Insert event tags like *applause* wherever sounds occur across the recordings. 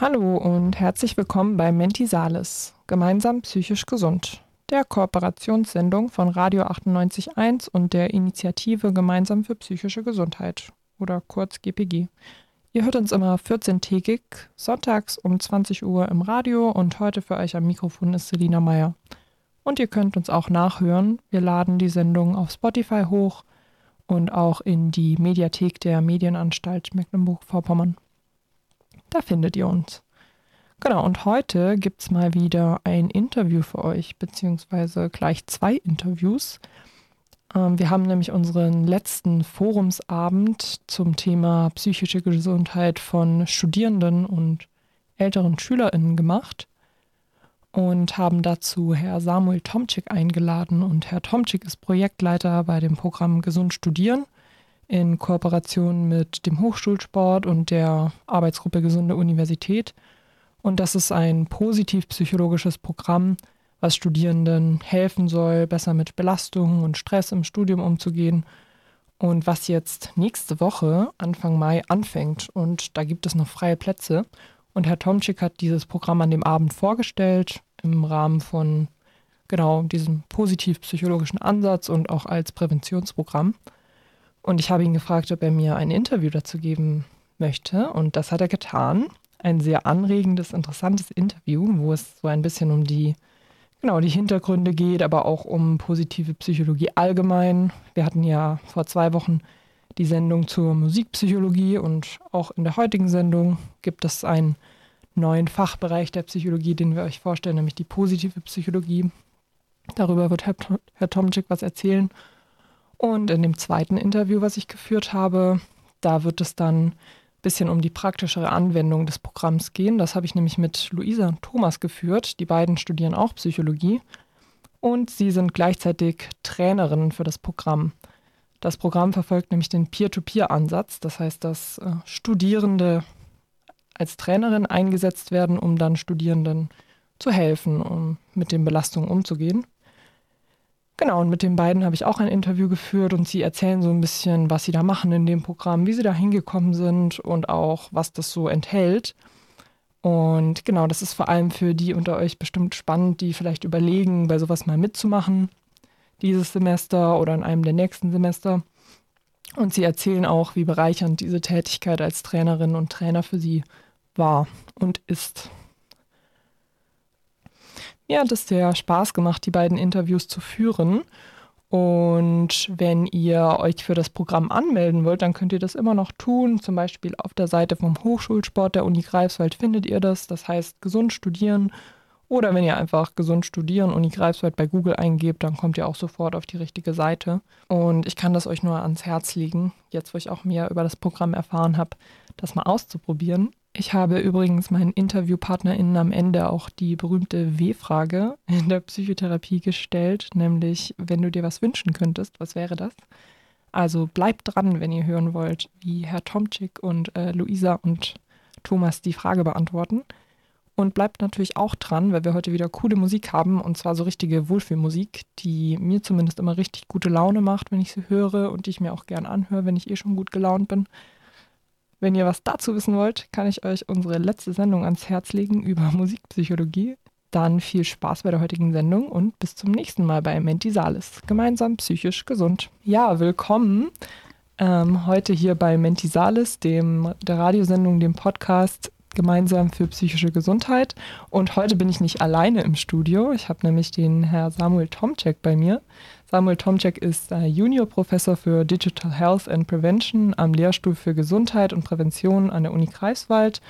Hallo und herzlich willkommen bei Mentisalis, gemeinsam psychisch gesund, der Kooperationssendung von Radio 98.1 und der Initiative Gemeinsam für psychische Gesundheit oder kurz GPG. Ihr hört uns immer 14-tägig, sonntags um 20 Uhr im Radio und heute für euch am Mikrofon ist Selina Meyer. Und ihr könnt uns auch nachhören. Wir laden die Sendung auf Spotify hoch und auch in die Mediathek der Medienanstalt Mecklenburg-Vorpommern. Da findet ihr uns. Genau, und heute gibt es mal wieder ein Interview für euch, beziehungsweise gleich zwei Interviews. Ähm, wir haben nämlich unseren letzten Forumsabend zum Thema psychische Gesundheit von Studierenden und älteren SchülerInnen gemacht und haben dazu Herr Samuel Tomczyk eingeladen. Und Herr Tomczyk ist Projektleiter bei dem Programm Gesund Studieren in Kooperation mit dem Hochschulsport und der Arbeitsgruppe Gesunde Universität. Und das ist ein positiv-psychologisches Programm, was Studierenden helfen soll, besser mit Belastungen und Stress im Studium umzugehen. Und was jetzt nächste Woche, Anfang Mai, anfängt. Und da gibt es noch freie Plätze. Und Herr Tomczyk hat dieses Programm an dem Abend vorgestellt, im Rahmen von genau diesem positiv-psychologischen Ansatz und auch als Präventionsprogramm. Und ich habe ihn gefragt, ob er mir ein Interview dazu geben möchte. Und das hat er getan. Ein sehr anregendes, interessantes Interview, wo es so ein bisschen um die genau die Hintergründe geht, aber auch um positive Psychologie allgemein. Wir hatten ja vor zwei Wochen die Sendung zur Musikpsychologie und auch in der heutigen Sendung gibt es einen neuen Fachbereich der Psychologie, den wir euch vorstellen, nämlich die positive Psychologie. Darüber wird Herr, Herr Tomczyk was erzählen. Und in dem zweiten Interview, was ich geführt habe, da wird es dann bisschen um die praktischere Anwendung des Programms gehen. Das habe ich nämlich mit Luisa und Thomas geführt. Die beiden studieren auch Psychologie und sie sind gleichzeitig Trainerinnen für das Programm. Das Programm verfolgt nämlich den Peer-to-Peer-Ansatz, das heißt, dass äh, Studierende als Trainerin eingesetzt werden, um dann Studierenden zu helfen, um mit den Belastungen umzugehen. Genau, und mit den beiden habe ich auch ein Interview geführt und sie erzählen so ein bisschen, was sie da machen in dem Programm, wie sie da hingekommen sind und auch, was das so enthält. Und genau, das ist vor allem für die unter euch bestimmt spannend, die vielleicht überlegen, bei sowas mal mitzumachen, dieses Semester oder in einem der nächsten Semester. Und sie erzählen auch, wie bereichernd diese Tätigkeit als Trainerin und Trainer für sie war und ist. Mir hat es sehr Spaß gemacht, die beiden Interviews zu führen. Und wenn ihr euch für das Programm anmelden wollt, dann könnt ihr das immer noch tun. Zum Beispiel auf der Seite vom Hochschulsport der Uni Greifswald findet ihr das. Das heißt gesund studieren. Oder wenn ihr einfach gesund studieren Uni Greifswald bei Google eingebt, dann kommt ihr auch sofort auf die richtige Seite. Und ich kann das euch nur ans Herz legen, jetzt wo ich auch mehr über das Programm erfahren habe, das mal auszuprobieren. Ich habe übrigens meinen InterviewpartnerInnen am Ende auch die berühmte W-Frage in der Psychotherapie gestellt, nämlich, wenn du dir was wünschen könntest, was wäre das? Also bleibt dran, wenn ihr hören wollt, wie Herr Tomczyk und äh, Luisa und Thomas die Frage beantworten. Und bleibt natürlich auch dran, weil wir heute wieder coole Musik haben und zwar so richtige Wohlfühlmusik, die mir zumindest immer richtig gute Laune macht, wenn ich sie höre und die ich mir auch gern anhöre, wenn ich eh schon gut gelaunt bin. Wenn ihr was dazu wissen wollt, kann ich euch unsere letzte Sendung ans Herz legen über Musikpsychologie. Dann viel Spaß bei der heutigen Sendung und bis zum nächsten Mal bei Mentisalis. Gemeinsam psychisch gesund. Ja, willkommen ähm, heute hier bei Mentisalis, dem, der Radiosendung, dem Podcast gemeinsam für psychische Gesundheit. Und heute bin ich nicht alleine im Studio. Ich habe nämlich den Herr Samuel Tomczek bei mir. Samuel Tomczek ist äh, Juniorprofessor für Digital Health and Prevention am Lehrstuhl für Gesundheit und Prävention an der Uni Greifswald.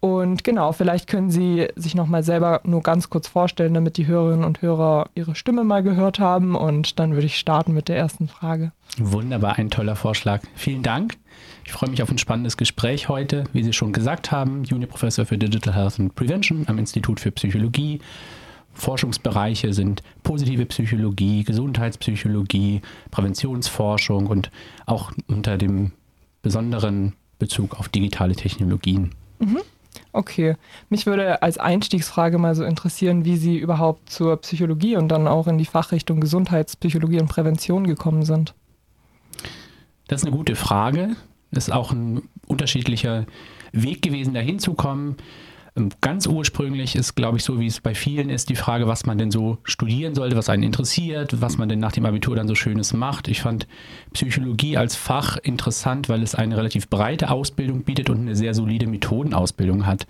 Und genau, vielleicht können Sie sich noch mal selber nur ganz kurz vorstellen, damit die Hörerinnen und Hörer Ihre Stimme mal gehört haben. Und dann würde ich starten mit der ersten Frage. Wunderbar, ein toller Vorschlag. Vielen Dank. Ich freue mich auf ein spannendes Gespräch heute. Wie Sie schon gesagt haben, Juniorprofessor für Digital Health and Prevention am Institut für Psychologie Forschungsbereiche sind positive Psychologie, Gesundheitspsychologie, Präventionsforschung und auch unter dem besonderen Bezug auf digitale Technologien. Mhm. Okay, mich würde als Einstiegsfrage mal so interessieren, wie Sie überhaupt zur Psychologie und dann auch in die Fachrichtung Gesundheitspsychologie und Prävention gekommen sind. Das ist eine gute Frage. Das ist auch ein unterschiedlicher Weg gewesen, dahin zu kommen. Ganz ursprünglich ist, glaube ich, so wie es bei vielen ist, die Frage, was man denn so studieren sollte, was einen interessiert, was man denn nach dem Abitur dann so Schönes macht. Ich fand Psychologie als Fach interessant, weil es eine relativ breite Ausbildung bietet und eine sehr solide Methodenausbildung hat.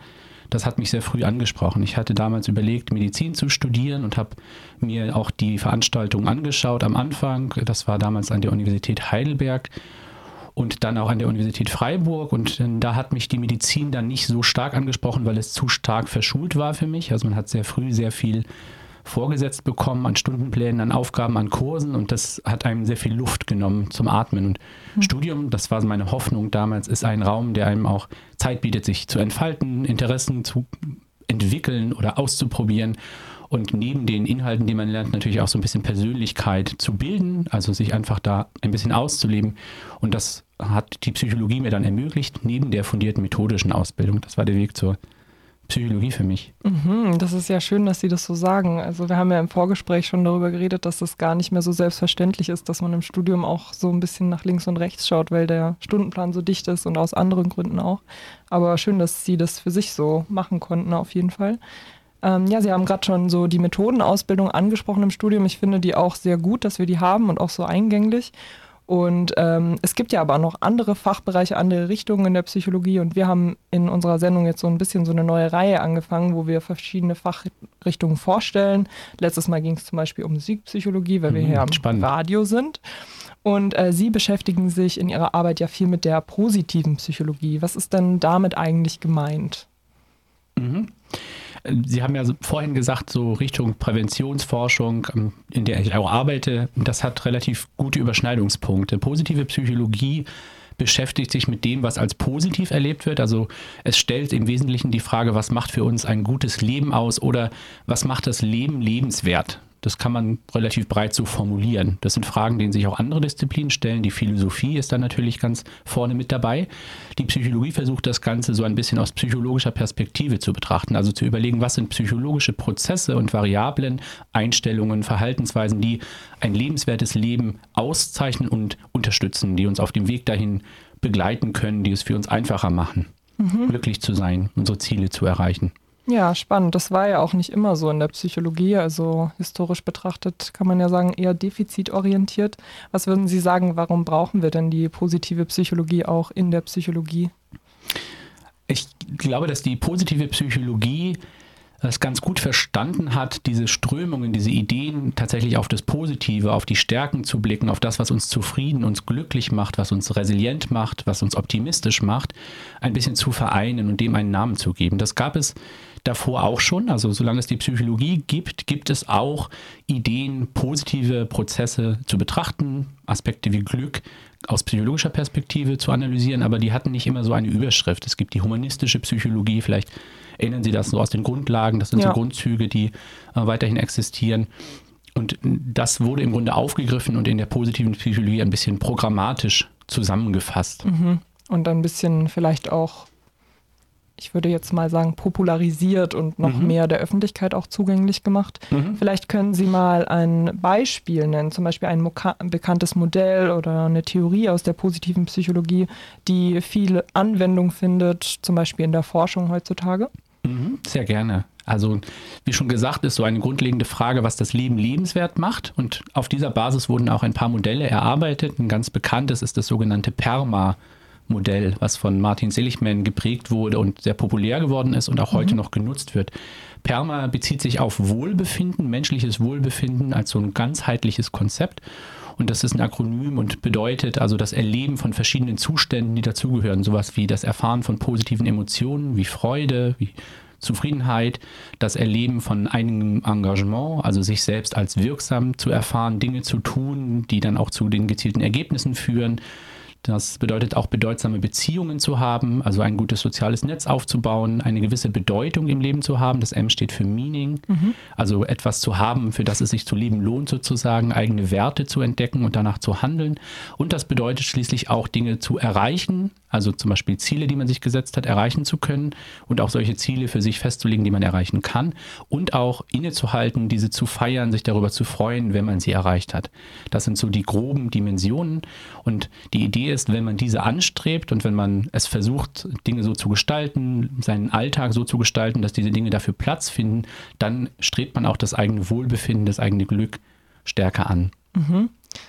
Das hat mich sehr früh angesprochen. Ich hatte damals überlegt, Medizin zu studieren und habe mir auch die Veranstaltung angeschaut am Anfang. Das war damals an der Universität Heidelberg und dann auch an der Universität Freiburg. Und äh, da hat mich die Medizin dann nicht so stark angesprochen, weil es zu stark verschult war für mich. Also man hat sehr früh sehr viel vorgesetzt bekommen an Stundenplänen, an Aufgaben, an Kursen und das hat einem sehr viel Luft genommen zum Atmen. Und mhm. Studium, das war meine Hoffnung damals, ist ein Raum, der einem auch Zeit bietet, sich zu entfalten, Interessen zu entwickeln oder auszuprobieren und neben den Inhalten, die man lernt, natürlich auch so ein bisschen Persönlichkeit zu bilden, also sich einfach da ein bisschen auszuleben. Und das hat die Psychologie mir dann ermöglicht, neben der fundierten methodischen Ausbildung. Das war der Weg zur Psychologie für mich. Mhm, das ist ja schön, dass Sie das so sagen. Also wir haben ja im Vorgespräch schon darüber geredet, dass das gar nicht mehr so selbstverständlich ist, dass man im Studium auch so ein bisschen nach links und rechts schaut, weil der Stundenplan so dicht ist und aus anderen Gründen auch. Aber schön, dass Sie das für sich so machen konnten, auf jeden Fall. Ähm, ja, Sie haben gerade schon so die Methodenausbildung angesprochen im Studium. Ich finde die auch sehr gut, dass wir die haben und auch so eingänglich. Und ähm, es gibt ja aber noch andere Fachbereiche, andere Richtungen in der Psychologie. Und wir haben in unserer Sendung jetzt so ein bisschen so eine neue Reihe angefangen, wo wir verschiedene Fachrichtungen vorstellen. Letztes Mal ging es zum Beispiel um Musikpsychologie, weil wir mhm, hier am spannend. Radio sind. Und äh, Sie beschäftigen sich in Ihrer Arbeit ja viel mit der positiven Psychologie. Was ist denn damit eigentlich gemeint? Mhm. Sie haben ja vorhin gesagt, so Richtung Präventionsforschung, ähm, in der ich auch arbeite, das hat relativ gute Überschneidungspunkte. Positive Psychologie beschäftigt sich mit dem, was als positiv erlebt wird. Also es stellt im Wesentlichen die Frage, was macht für uns ein gutes Leben aus oder was macht das Leben lebenswert? Das kann man relativ breit so formulieren. Das sind Fragen, denen sich auch andere Disziplinen stellen. Die Philosophie ist da natürlich ganz vorne mit dabei. Die Psychologie versucht das Ganze so ein bisschen aus psychologischer Perspektive zu betrachten, also zu überlegen, was sind psychologische Prozesse und Variablen, Einstellungen, Verhaltensweisen, die ein lebenswertes Leben auszeichnen und unterstützen, die uns auf dem Weg dahin begleiten können, die es für uns einfacher machen, mhm. glücklich zu sein, unsere Ziele zu erreichen. Ja, spannend. Das war ja auch nicht immer so in der Psychologie. Also historisch betrachtet kann man ja sagen, eher defizitorientiert. Was würden Sie sagen, warum brauchen wir denn die positive Psychologie auch in der Psychologie? Ich glaube, dass die positive Psychologie es ganz gut verstanden hat, diese Strömungen, diese Ideen tatsächlich auf das Positive, auf die Stärken zu blicken, auf das, was uns zufrieden, uns glücklich macht, was uns resilient macht, was uns optimistisch macht, ein bisschen zu vereinen und dem einen Namen zu geben. Das gab es davor auch schon. Also solange es die Psychologie gibt, gibt es auch Ideen, positive Prozesse zu betrachten, Aspekte wie Glück aus psychologischer Perspektive zu analysieren, aber die hatten nicht immer so eine Überschrift. Es gibt die humanistische Psychologie, vielleicht erinnern Sie das so aus den Grundlagen, das sind ja. so Grundzüge, die äh, weiterhin existieren. Und das wurde im Grunde aufgegriffen und in der positiven Psychologie ein bisschen programmatisch zusammengefasst. Mhm. Und ein bisschen vielleicht auch ich würde jetzt mal sagen, popularisiert und noch mhm. mehr der Öffentlichkeit auch zugänglich gemacht. Mhm. Vielleicht können Sie mal ein Beispiel nennen, zum Beispiel ein bekanntes Modell oder eine Theorie aus der positiven Psychologie, die viel Anwendung findet, zum Beispiel in der Forschung heutzutage. Mhm. Sehr gerne. Also, wie schon gesagt, ist so eine grundlegende Frage, was das Leben lebenswert macht. Und auf dieser Basis wurden auch ein paar Modelle erarbeitet. Ein ganz bekanntes ist das sogenannte PERMA. Modell, was von Martin Seligman geprägt wurde und sehr populär geworden ist und auch mhm. heute noch genutzt wird. PERMA bezieht sich auf Wohlbefinden, menschliches Wohlbefinden als so ein ganzheitliches Konzept. Und das ist ein Akronym und bedeutet also das Erleben von verschiedenen Zuständen, die dazugehören. Sowas wie das Erfahren von positiven Emotionen, wie Freude, wie Zufriedenheit, das Erleben von einigem Engagement, also sich selbst als wirksam zu erfahren, Dinge zu tun, die dann auch zu den gezielten Ergebnissen führen, das bedeutet auch bedeutsame Beziehungen zu haben, also ein gutes soziales Netz aufzubauen, eine gewisse Bedeutung im Leben zu haben. Das M steht für Meaning, mhm. also etwas zu haben, für das es sich zu leben lohnt sozusagen, eigene Werte zu entdecken und danach zu handeln. Und das bedeutet schließlich auch Dinge zu erreichen, also zum Beispiel Ziele, die man sich gesetzt hat, erreichen zu können und auch solche Ziele für sich festzulegen, die man erreichen kann und auch innezuhalten, diese zu feiern, sich darüber zu freuen, wenn man sie erreicht hat. Das sind so die groben Dimensionen und die Idee ist, wenn man diese anstrebt und wenn man es versucht, Dinge so zu gestalten, seinen Alltag so zu gestalten, dass diese Dinge dafür Platz finden, dann strebt man auch das eigene Wohlbefinden, das eigene Glück stärker an. Mhm.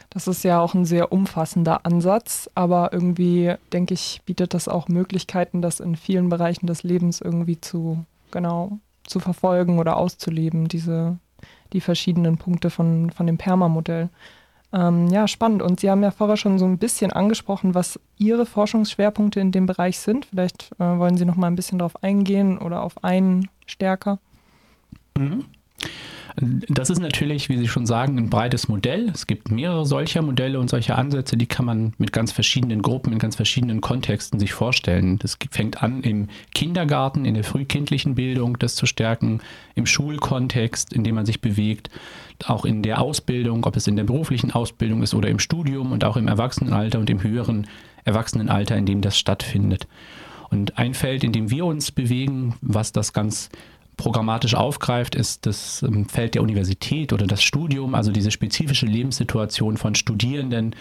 Das ist ja auch ein sehr umfassender Ansatz, aber irgendwie, denke ich, bietet das auch Möglichkeiten, das in vielen Bereichen des Lebens irgendwie zu, genau, zu verfolgen oder auszuleben, diese, die verschiedenen Punkte von, von dem Perma-Modell. Ähm, ja, spannend. Und Sie haben ja vorher schon so ein bisschen angesprochen, was Ihre Forschungsschwerpunkte in dem Bereich sind. Vielleicht äh, wollen Sie noch mal ein bisschen darauf eingehen oder auf einen stärker. Mhm. Das ist natürlich, wie Sie schon sagen, ein breites Modell. Es gibt mehrere solcher Modelle und solcher Ansätze, die kann man mit ganz verschiedenen Gruppen, in ganz verschiedenen Kontexten sich vorstellen. Das fängt an im Kindergarten, in der frühkindlichen Bildung, das zu stärken, im Schulkontext, in dem man sich bewegt, auch in der Ausbildung, ob es in der beruflichen Ausbildung ist oder im Studium und auch im Erwachsenenalter und im höheren Erwachsenenalter, in dem das stattfindet. Und ein Feld, in dem wir uns bewegen, was das ganz programmatisch aufgreift, ist das ähm, Feld der Universität oder das Studium, also diese spezifische Lebenssituation von Studierenden,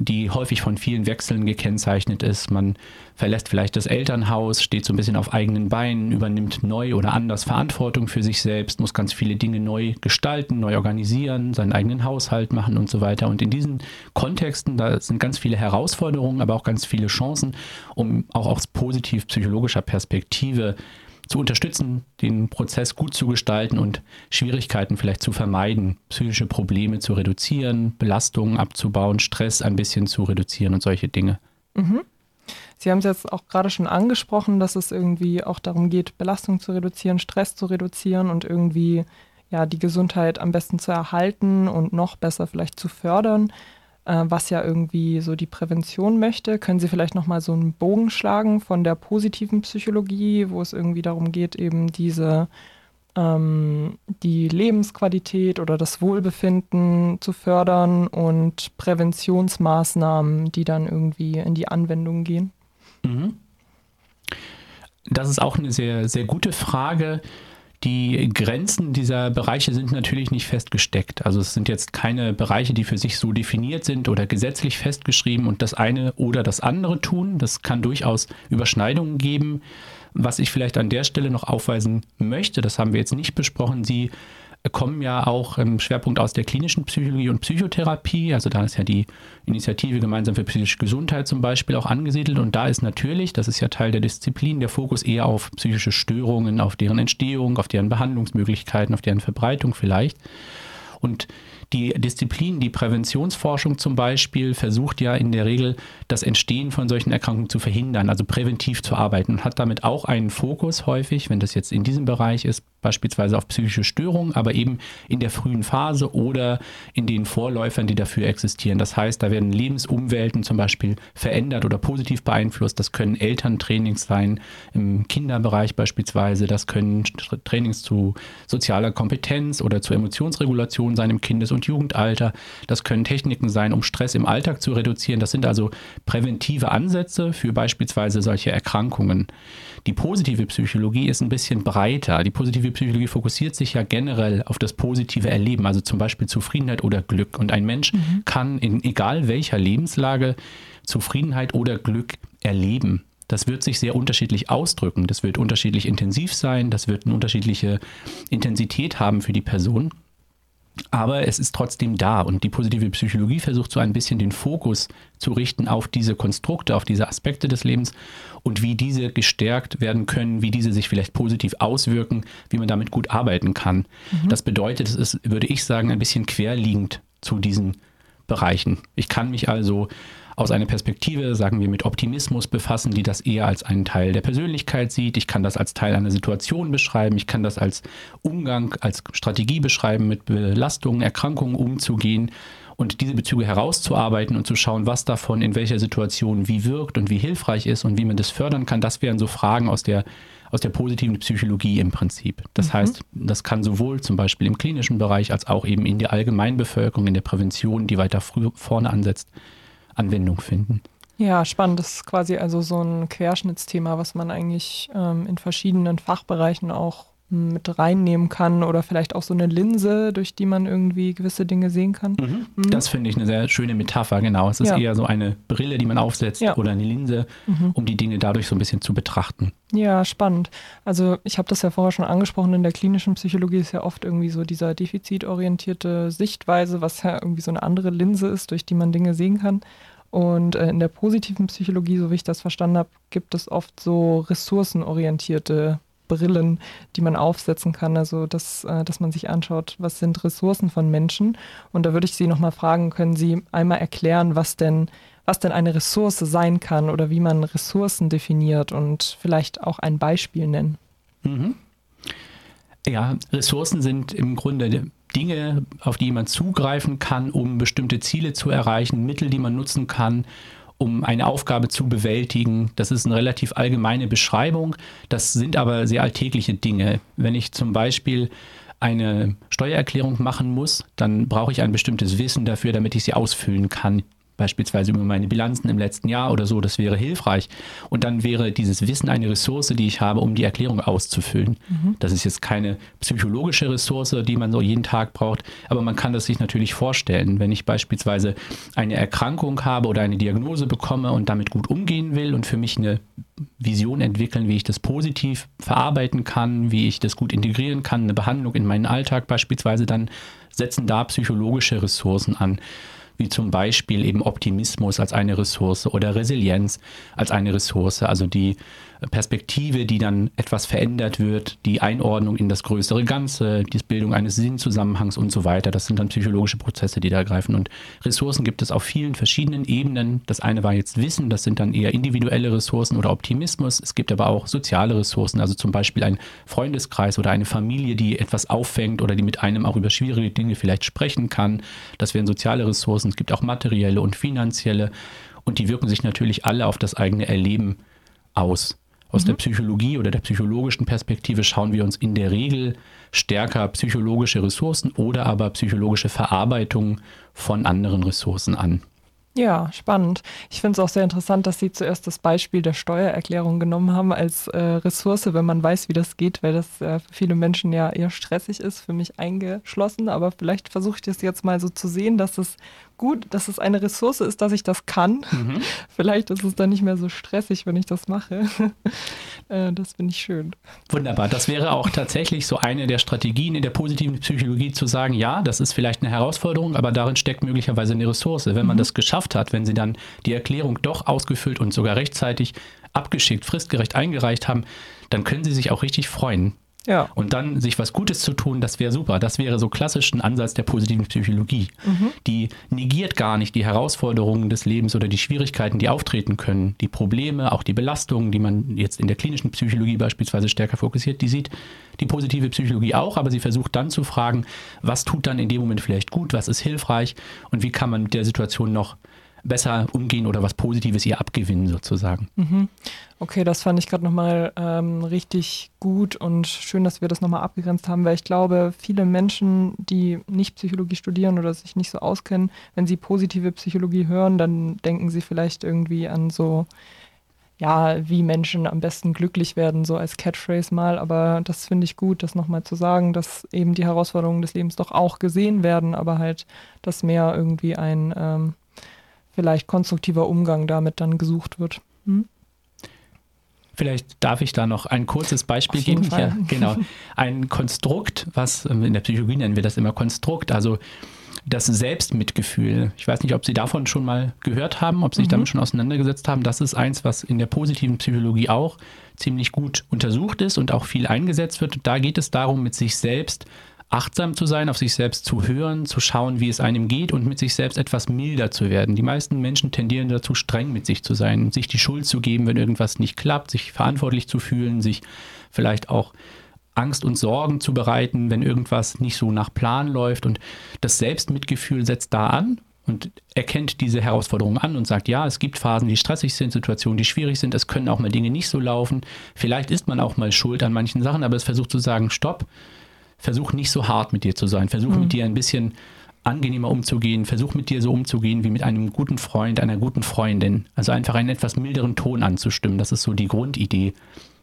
die häufig von vielen Wechseln gekennzeichnet ist. Man verlässt vielleicht das Elternhaus, steht so ein bisschen auf eigenen Beinen, übernimmt neu oder anders Verantwortung für sich selbst, muss ganz viele Dinge neu gestalten, neu organisieren, seinen eigenen Haushalt machen und so weiter. Und in diesen Kontexten, da sind ganz viele Herausforderungen, aber auch ganz viele Chancen, um auch aus positiv psychologischer Perspektive zu unterstützen, den Prozess gut zu gestalten und Schwierigkeiten vielleicht zu vermeiden, psychische Probleme zu reduzieren, Belastungen abzubauen, Stress ein bisschen zu reduzieren und solche Dinge. Mhm. Sie haben es jetzt auch gerade schon angesprochen, dass es irgendwie auch darum geht, Belastung zu reduzieren, Stress zu reduzieren und irgendwie ja die Gesundheit am besten zu erhalten und noch besser vielleicht zu fördern äh, was ja irgendwie so die Prävention möchte. Können Sie vielleicht nochmal so einen Bogen schlagen von der positiven Psychologie, wo es irgendwie darum geht, eben diese ähm, die Lebensqualität oder das Wohlbefinden zu fördern und Präventionsmaßnahmen, die dann irgendwie in die Anwendung gehen? Mhm. Das ist auch eine sehr, sehr gute Frage. Die Grenzen dieser Bereiche sind natürlich nicht festgesteckt. Also es sind jetzt keine Bereiche, die für sich so definiert sind oder gesetzlich festgeschrieben und das eine oder das andere tun. Das kann durchaus Überschneidungen geben. Was ich vielleicht an der Stelle noch aufweisen möchte, das haben wir jetzt nicht besprochen, Sie kommen ja auch im Schwerpunkt aus der klinischen Psychologie und Psychotherapie. Also da ist ja die Initiative gemeinsam für psychische Gesundheit zum Beispiel auch angesiedelt. Und da ist natürlich, das ist ja Teil der Disziplin, der Fokus eher auf psychische Störungen, auf deren Entstehung, auf deren Behandlungsmöglichkeiten, auf deren Verbreitung vielleicht. Und die Disziplin, die Präventionsforschung zum Beispiel, versucht ja in der Regel das Entstehen von solchen Erkrankungen zu verhindern, also präventiv zu arbeiten und hat damit auch einen Fokus häufig, wenn das jetzt in diesem Bereich ist, beispielsweise auf psychische Störungen, aber eben in der frühen Phase oder in den Vorläufern, die dafür existieren. Das heißt, da werden Lebensumwelten zum Beispiel verändert oder positiv beeinflusst. Das können Elterntrainings sein, im Kinderbereich beispielsweise. Das können Trainings zu sozialer Kompetenz oder zur Emotionsregulation sein im Kindes- und Jugendalter. Das können Techniken sein, um Stress im Alltag zu reduzieren. Das sind also präventive Ansätze für beispielsweise solche Erkrankungen. Die positive Psychologie ist ein bisschen breiter. Die positive Psychologie fokussiert sich ja generell auf das positive Erleben, also zum Beispiel Zufriedenheit oder Glück. Und ein Mensch mhm. kann in egal welcher Lebenslage Zufriedenheit oder Glück erleben. Das wird sich sehr unterschiedlich ausdrücken. Das wird unterschiedlich intensiv sein. Das wird eine unterschiedliche Intensität haben für die Person. Aber es ist trotzdem da und die positive Psychologie versucht so ein bisschen den Fokus zu richten auf diese Konstrukte, auf diese Aspekte des Lebens und wie diese gestärkt werden können, wie diese sich vielleicht positiv auswirken, wie man damit gut arbeiten kann. Mhm. Das bedeutet, es ist, würde ich sagen, ein bisschen querliegend zu diesen Bereichen. Ich kann mich also aus einer Perspektive, sagen wir, mit Optimismus befassen, die das eher als einen Teil der Persönlichkeit sieht. Ich kann das als Teil einer Situation beschreiben. Ich kann das als Umgang, als Strategie beschreiben, mit Belastungen, Erkrankungen umzugehen und diese Bezüge herauszuarbeiten und zu schauen, was davon in welcher Situation wie wirkt und wie hilfreich ist und wie man das fördern kann. Das wären so Fragen aus der aus der positiven Psychologie im Prinzip. Das mhm. heißt, das kann sowohl zum Beispiel im klinischen Bereich als auch eben in der Allgemeinbevölkerung, in der Prävention, die weiter früh vorne ansetzt, Anwendung finden. Ja, spannend. Das ist quasi also so ein Querschnittsthema, was man eigentlich ähm, in verschiedenen Fachbereichen auch mit reinnehmen kann oder vielleicht auch so eine Linse, durch die man irgendwie gewisse Dinge sehen kann. Mhm. Mhm. Das finde ich eine sehr schöne Metapher, genau. Es ist ja. eher so eine Brille, die man aufsetzt ja. oder eine Linse, mhm. um die Dinge dadurch so ein bisschen zu betrachten. Ja, spannend. Also ich habe das ja vorher schon angesprochen, in der klinischen Psychologie ist ja oft irgendwie so dieser defizitorientierte Sichtweise, was ja irgendwie so eine andere Linse ist, durch die man Dinge sehen kann. Und äh, in der positiven Psychologie, so wie ich das verstanden habe, gibt es oft so ressourcenorientierte Brillen, die man aufsetzen kann. Also, dass, äh, dass man sich anschaut, was sind Ressourcen von Menschen. Und da würde ich Sie nochmal fragen, können Sie einmal erklären, was denn, was denn eine Ressource sein kann oder wie man Ressourcen definiert und vielleicht auch ein Beispiel nennen? Mhm. Ja, Ressourcen sind im Grunde Dinge, auf die man zugreifen kann, um bestimmte Ziele zu erreichen, Mittel, die man nutzen kann, um eine Aufgabe zu bewältigen. Das ist eine relativ allgemeine Beschreibung. Das sind aber sehr alltägliche Dinge. Wenn ich zum Beispiel eine Steuererklärung machen muss, dann brauche ich ein bestimmtes Wissen dafür, damit ich sie ausfüllen kann beispielsweise über meine Bilanzen im letzten Jahr oder so, das wäre hilfreich. Und dann wäre dieses Wissen eine Ressource, die ich habe, um die Erklärung auszufüllen. Mhm. Das ist jetzt keine psychologische Ressource, die man so jeden Tag braucht, aber man kann das sich natürlich vorstellen. Wenn ich beispielsweise eine Erkrankung habe oder eine Diagnose bekomme und damit gut umgehen will und für mich eine Vision entwickeln, wie ich das positiv verarbeiten kann, wie ich das gut integrieren kann, eine Behandlung in meinen Alltag beispielsweise, dann setzen da psychologische Ressourcen an wie zum Beispiel eben Optimismus als eine Ressource oder Resilienz als eine Ressource, also die Perspektive, die dann etwas verändert wird, die Einordnung in das größere Ganze, die Bildung eines Sinnzusammenhangs und so weiter. Das sind dann psychologische Prozesse, die da greifen. Und Ressourcen gibt es auf vielen verschiedenen Ebenen. Das eine war jetzt Wissen, das sind dann eher individuelle Ressourcen oder Optimismus. Es gibt aber auch soziale Ressourcen, also zum Beispiel ein Freundeskreis oder eine Familie, die etwas auffängt oder die mit einem auch über schwierige Dinge vielleicht sprechen kann. Das wären soziale Ressourcen. Es gibt auch materielle und finanzielle. Und die wirken sich natürlich alle auf das eigene Erleben aus. Aus mhm. der Psychologie oder der psychologischen Perspektive schauen wir uns in der Regel stärker psychologische Ressourcen oder aber psychologische Verarbeitung von anderen Ressourcen an. Ja, spannend. Ich finde es auch sehr interessant, dass Sie zuerst das Beispiel der Steuererklärung genommen haben als äh, Ressource, wenn man weiß, wie das geht, weil das äh, für viele Menschen ja eher stressig ist, für mich eingeschlossen. Aber vielleicht versuche ich das jetzt mal so zu sehen, dass es gut, dass es eine Ressource ist, dass ich das kann. Mhm. *laughs* Vielleicht ist es dann nicht mehr so stressig, wenn ich das mache. *laughs* Äh, das finde ich schön. Wunderbar. Das wäre auch tatsächlich so eine der Strategien in der positiven Psychologie zu sagen, ja, das ist vielleicht eine Herausforderung, aber darin steckt möglicherweise eine Ressource. Wenn man mhm. das geschafft hat, wenn Sie dann die Erklärung doch ausgefüllt und sogar rechtzeitig abgeschickt, fristgerecht eingereicht haben, dann können Sie sich auch richtig freuen. Ja. Und dann sich was Gutes zu tun, das wäre super. Das wäre so klassisch ein Ansatz der positiven Psychologie. Mhm. Die negiert gar nicht die Herausforderungen des Lebens oder die Schwierigkeiten, die auftreten können. Die Probleme, auch die Belastungen, die man jetzt in der klinischen Psychologie beispielsweise stärker fokussiert, die sieht die positive Psychologie auch, aber sie versucht dann zu fragen, was tut dann in dem Moment vielleicht gut, was ist hilfreich und wie kann man mit der Situation noch besser umgehen oder was Positives ihr abgewinnen sozusagen. Mhm. Okay, das fand ich gerade nochmal ähm, richtig gut und schön, dass wir das nochmal abgegrenzt haben, weil ich glaube, viele Menschen, die nicht Psychologie studieren oder sich nicht so auskennen, wenn sie positive Psychologie hören, dann denken sie vielleicht irgendwie an so, ja, wie Menschen am besten glücklich werden, so als Catchphrase mal. Aber das finde ich gut, das nochmal zu sagen, dass eben die Herausforderungen des Lebens doch auch gesehen werden, aber halt, dass mehr irgendwie ein ähm, vielleicht konstruktiver Umgang damit dann gesucht wird. Hm? Vielleicht darf ich da noch ein kurzes Beispiel geben. Ja, genau. *laughs* Ein Konstrukt, was ähm, in der Psychologie nennen wir das immer Konstrukt, also das Selbstmitgefühl. Ich weiß nicht, ob Sie davon schon mal gehört haben, ob Sie sich mhm. damit schon auseinandergesetzt haben. Das ist eins, was in der positiven Psychologie auch ziemlich gut untersucht ist und auch viel eingesetzt wird. Da geht es darum, mit sich selbst achtsam zu sein, auf sich selbst zu hören, zu schauen, wie es einem geht und mit sich selbst etwas milder zu werden. Die meisten Menschen tendieren dazu, streng mit sich zu sein, sich die Schuld zu geben, wenn irgendwas nicht klappt, sich verantwortlich zu fühlen, sich vielleicht auch Angst und Sorgen zu bereiten, wenn irgendwas nicht so nach Plan läuft. Und das Selbstmitgefühl setzt da an und erkennt diese Herausforderungen an und sagt, ja, es gibt Phasen, die stressig sind, Situationen, die schwierig sind, es können auch mal Dinge nicht so laufen. Vielleicht ist man auch mal schuld an manchen Sachen, aber es versucht zu sagen, stopp, versuch nicht so hart mit dir zu sein. Versuch mhm. mit dir ein bisschen angenehmer umzugehen. Versuch mit dir so umzugehen wie mit einem guten Freund, einer guten Freundin. Also einfach einen etwas milderen Ton anzustimmen. Das ist so die Grundidee.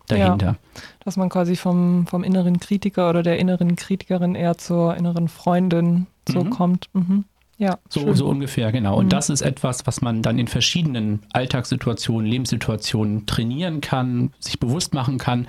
dahinter. Ja, dass man quasi vom, vom inneren Kritiker oder der inneren Kritikerin eher zur inneren Freundin so mhm. kommt. Mhm. Ja, so, so ungefähr, genau. Und mhm. das ist etwas, was man dann in verschiedenen Alltagssituationen, Lebenssituationen trainieren kann, sich bewusst machen kann.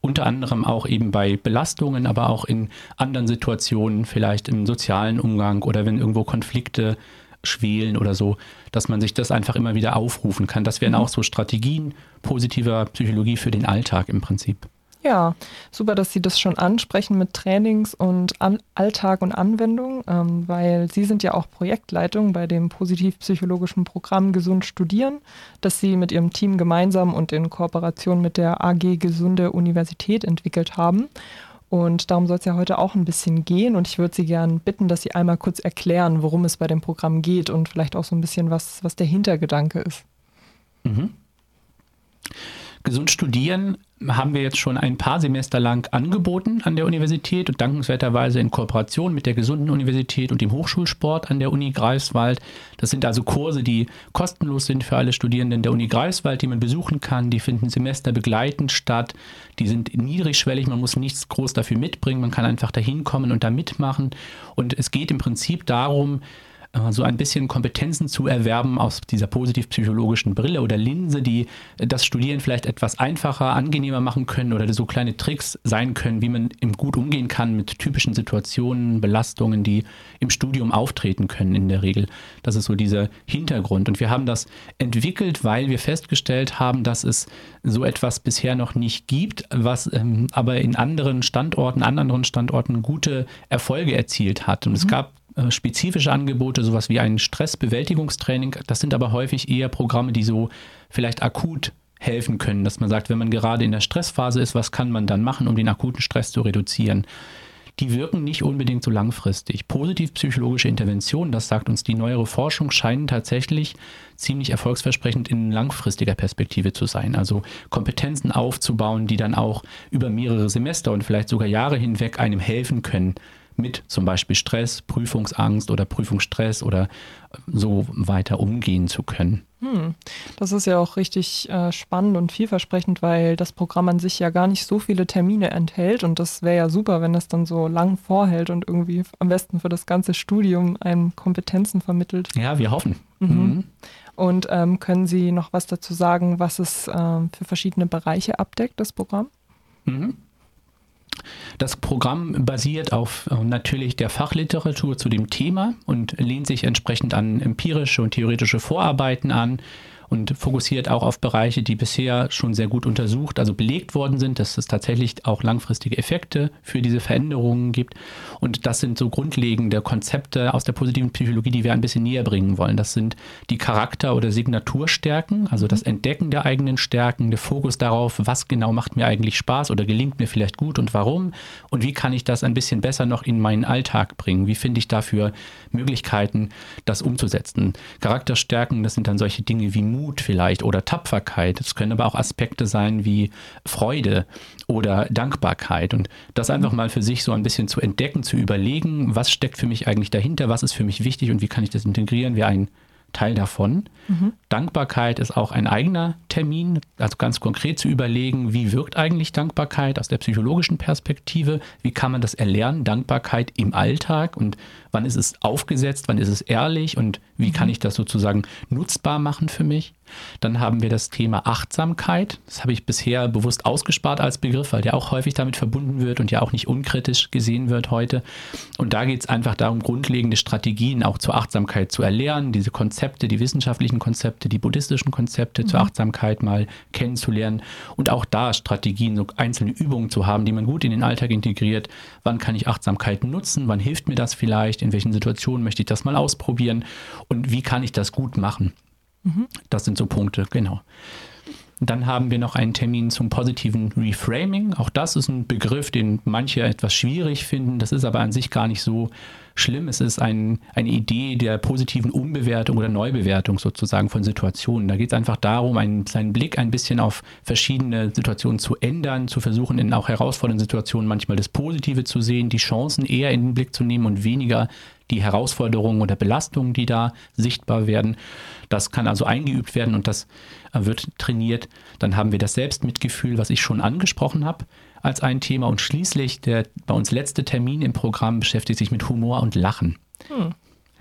Unter anderem auch eben bei Belastungen, aber auch in anderen Situationen, vielleicht im sozialen Umgang oder wenn irgendwo Konflikte schwelen oder so, dass man sich das einfach immer wieder aufrufen kann. Das wären mhm. auch so Strategien positiver Psychologie für den Alltag im Prinzip. Ja, super, dass Sie das schon ansprechen mit Trainings und Alltag und Anwendung, ähm, weil Sie sind ja auch Projektleitung bei dem positivpsychologischen Programm Gesund Studieren, das Sie mit Ihrem Team gemeinsam und in Kooperation mit der AG Gesunde Universität entwickelt haben. Und darum soll es ja heute auch ein bisschen gehen. Und ich würde Sie gerne bitten, dass Sie einmal kurz erklären, worum es bei dem Programm geht und vielleicht auch so ein bisschen, was, was der Hintergedanke ist. Mhm. Gesund studieren haben wir jetzt schon ein paar Semester lang angeboten an der Universität und dankenswerterweise in Kooperation mit der Gesunden Universität und dem Hochschulsport an der Uni Greifswald. Das sind also Kurse, die kostenlos sind für alle Studierenden der Uni Greifswald, die man besuchen kann. Die finden semesterbegleitend statt. Die sind niedrigschwellig, man muss nichts groß dafür mitbringen. Man kann einfach dahin kommen und da mitmachen. Und es geht im Prinzip darum, so ein bisschen Kompetenzen zu erwerben aus dieser positiv-psychologischen Brille oder Linse, die das Studieren vielleicht etwas einfacher, angenehmer machen können oder so kleine Tricks sein können, wie man im gut umgehen kann mit typischen Situationen, Belastungen, die im Studium auftreten können in der Regel. Das ist so dieser Hintergrund. Und wir haben das entwickelt, weil wir festgestellt haben, dass es so etwas bisher noch nicht gibt, was ähm, aber in anderen Standorten, an anderen Standorten gute Erfolge erzielt hat. Und mhm. es gab äh, spezifische Angebote, sowas wie ein Stressbewältigungstraining. Das sind aber häufig eher Programme, die so vielleicht akut helfen können, dass man sagt, wenn man gerade in der Stressphase ist, was kann man dann machen, um den akuten Stress zu reduzieren? Die wirken nicht unbedingt so langfristig. Positiv-psychologische Interventionen, das sagt uns die neuere Forschung, scheinen tatsächlich ziemlich erfolgsversprechend in langfristiger Perspektive zu sein. Also Kompetenzen aufzubauen, die dann auch über mehrere Semester und vielleicht sogar Jahre hinweg einem helfen können, mit zum Beispiel Stress, Prüfungsangst oder Prüfungsstress oder so weiter umgehen zu können. Hm. Das ist ja auch richtig äh, spannend und vielversprechend, weil das Programm an sich ja gar nicht so viele Termine enthält und das wäre ja super, wenn es dann so lang vorhält und irgendwie am besten für das ganze Studium einen Kompetenzen vermittelt. Ja, wir hoffen. Mhm. Mhm. Und ähm, können Sie noch was dazu sagen, was es ähm, für verschiedene Bereiche abdeckt, das Programm? Mhm. Das Programm basiert auf äh, natürlich der Fachliteratur zu dem Thema und lehnt sich entsprechend an empirische und theoretische Vorarbeiten an und fokussiert auch auf Bereiche, die bisher schon sehr gut untersucht, also belegt worden sind, dass es tatsächlich auch langfristige Effekte für diese Veränderungen gibt. Und das sind so grundlegende Konzepte aus der positiven Psychologie, die wir ein bisschen näher bringen wollen. Das sind die Charakter- oder Signaturstärken, also das mhm. Entdecken der eigenen Stärken, der Fokus darauf, was genau macht mir eigentlich Spaß oder gelingt mir vielleicht gut und warum und wie kann ich das ein bisschen besser noch in meinen Alltag bringen? Wie finde ich dafür Möglichkeiten, das umzusetzen? Charakterstärken, das sind dann solche Dinge wie Mut, Mut vielleicht oder Tapferkeit. Es können aber auch Aspekte sein wie Freude oder Dankbarkeit. Und das einfach mal für sich so ein bisschen zu entdecken, zu überlegen, was steckt für mich eigentlich dahinter, was ist für mich wichtig und wie kann ich das integrieren, wäre ein Teil davon. Mhm. Dankbarkeit ist auch ein eigener Termin, also ganz konkret zu überlegen, wie wirkt eigentlich Dankbarkeit aus der psychologischen Perspektive, wie kann man das erlernen, Dankbarkeit im Alltag und wann ist es aufgesetzt, wann ist es ehrlich und wie kann mhm. ich das sozusagen nutzbar machen für mich. Dann haben wir das Thema Achtsamkeit. Das habe ich bisher bewusst ausgespart als Begriff, weil der auch häufig damit verbunden wird und ja auch nicht unkritisch gesehen wird heute. Und da geht es einfach darum, grundlegende Strategien auch zur Achtsamkeit zu erlernen, diese Konzepte, die wissenschaftlichen Konzepte, die buddhistischen Konzepte mhm. zur Achtsamkeit mal kennenzulernen und auch da Strategien, so einzelne Übungen zu haben, die man gut in den Alltag integriert. Wann kann ich Achtsamkeit nutzen? Wann hilft mir das vielleicht? In welchen Situationen möchte ich das mal ausprobieren? Und wie kann ich das gut machen? Mhm. Das sind so Punkte, genau. Dann haben wir noch einen Termin zum positiven Reframing. Auch das ist ein Begriff, den manche etwas schwierig finden. Das ist aber an sich gar nicht so schlimm. Es ist ein, eine Idee der positiven Umbewertung oder Neubewertung sozusagen von Situationen. Da geht es einfach darum, einen kleinen Blick ein bisschen auf verschiedene Situationen zu ändern, zu versuchen, in auch herausfordernden Situationen manchmal das Positive zu sehen, die Chancen eher in den Blick zu nehmen und weniger die Herausforderungen oder Belastungen, die da sichtbar werden. Das kann also eingeübt werden und das äh, wird trainiert. Dann haben wir das Selbstmitgefühl, was ich schon angesprochen habe, als ein Thema. Und schließlich der bei uns letzte Termin im Programm beschäftigt sich mit Humor und Lachen. Hm.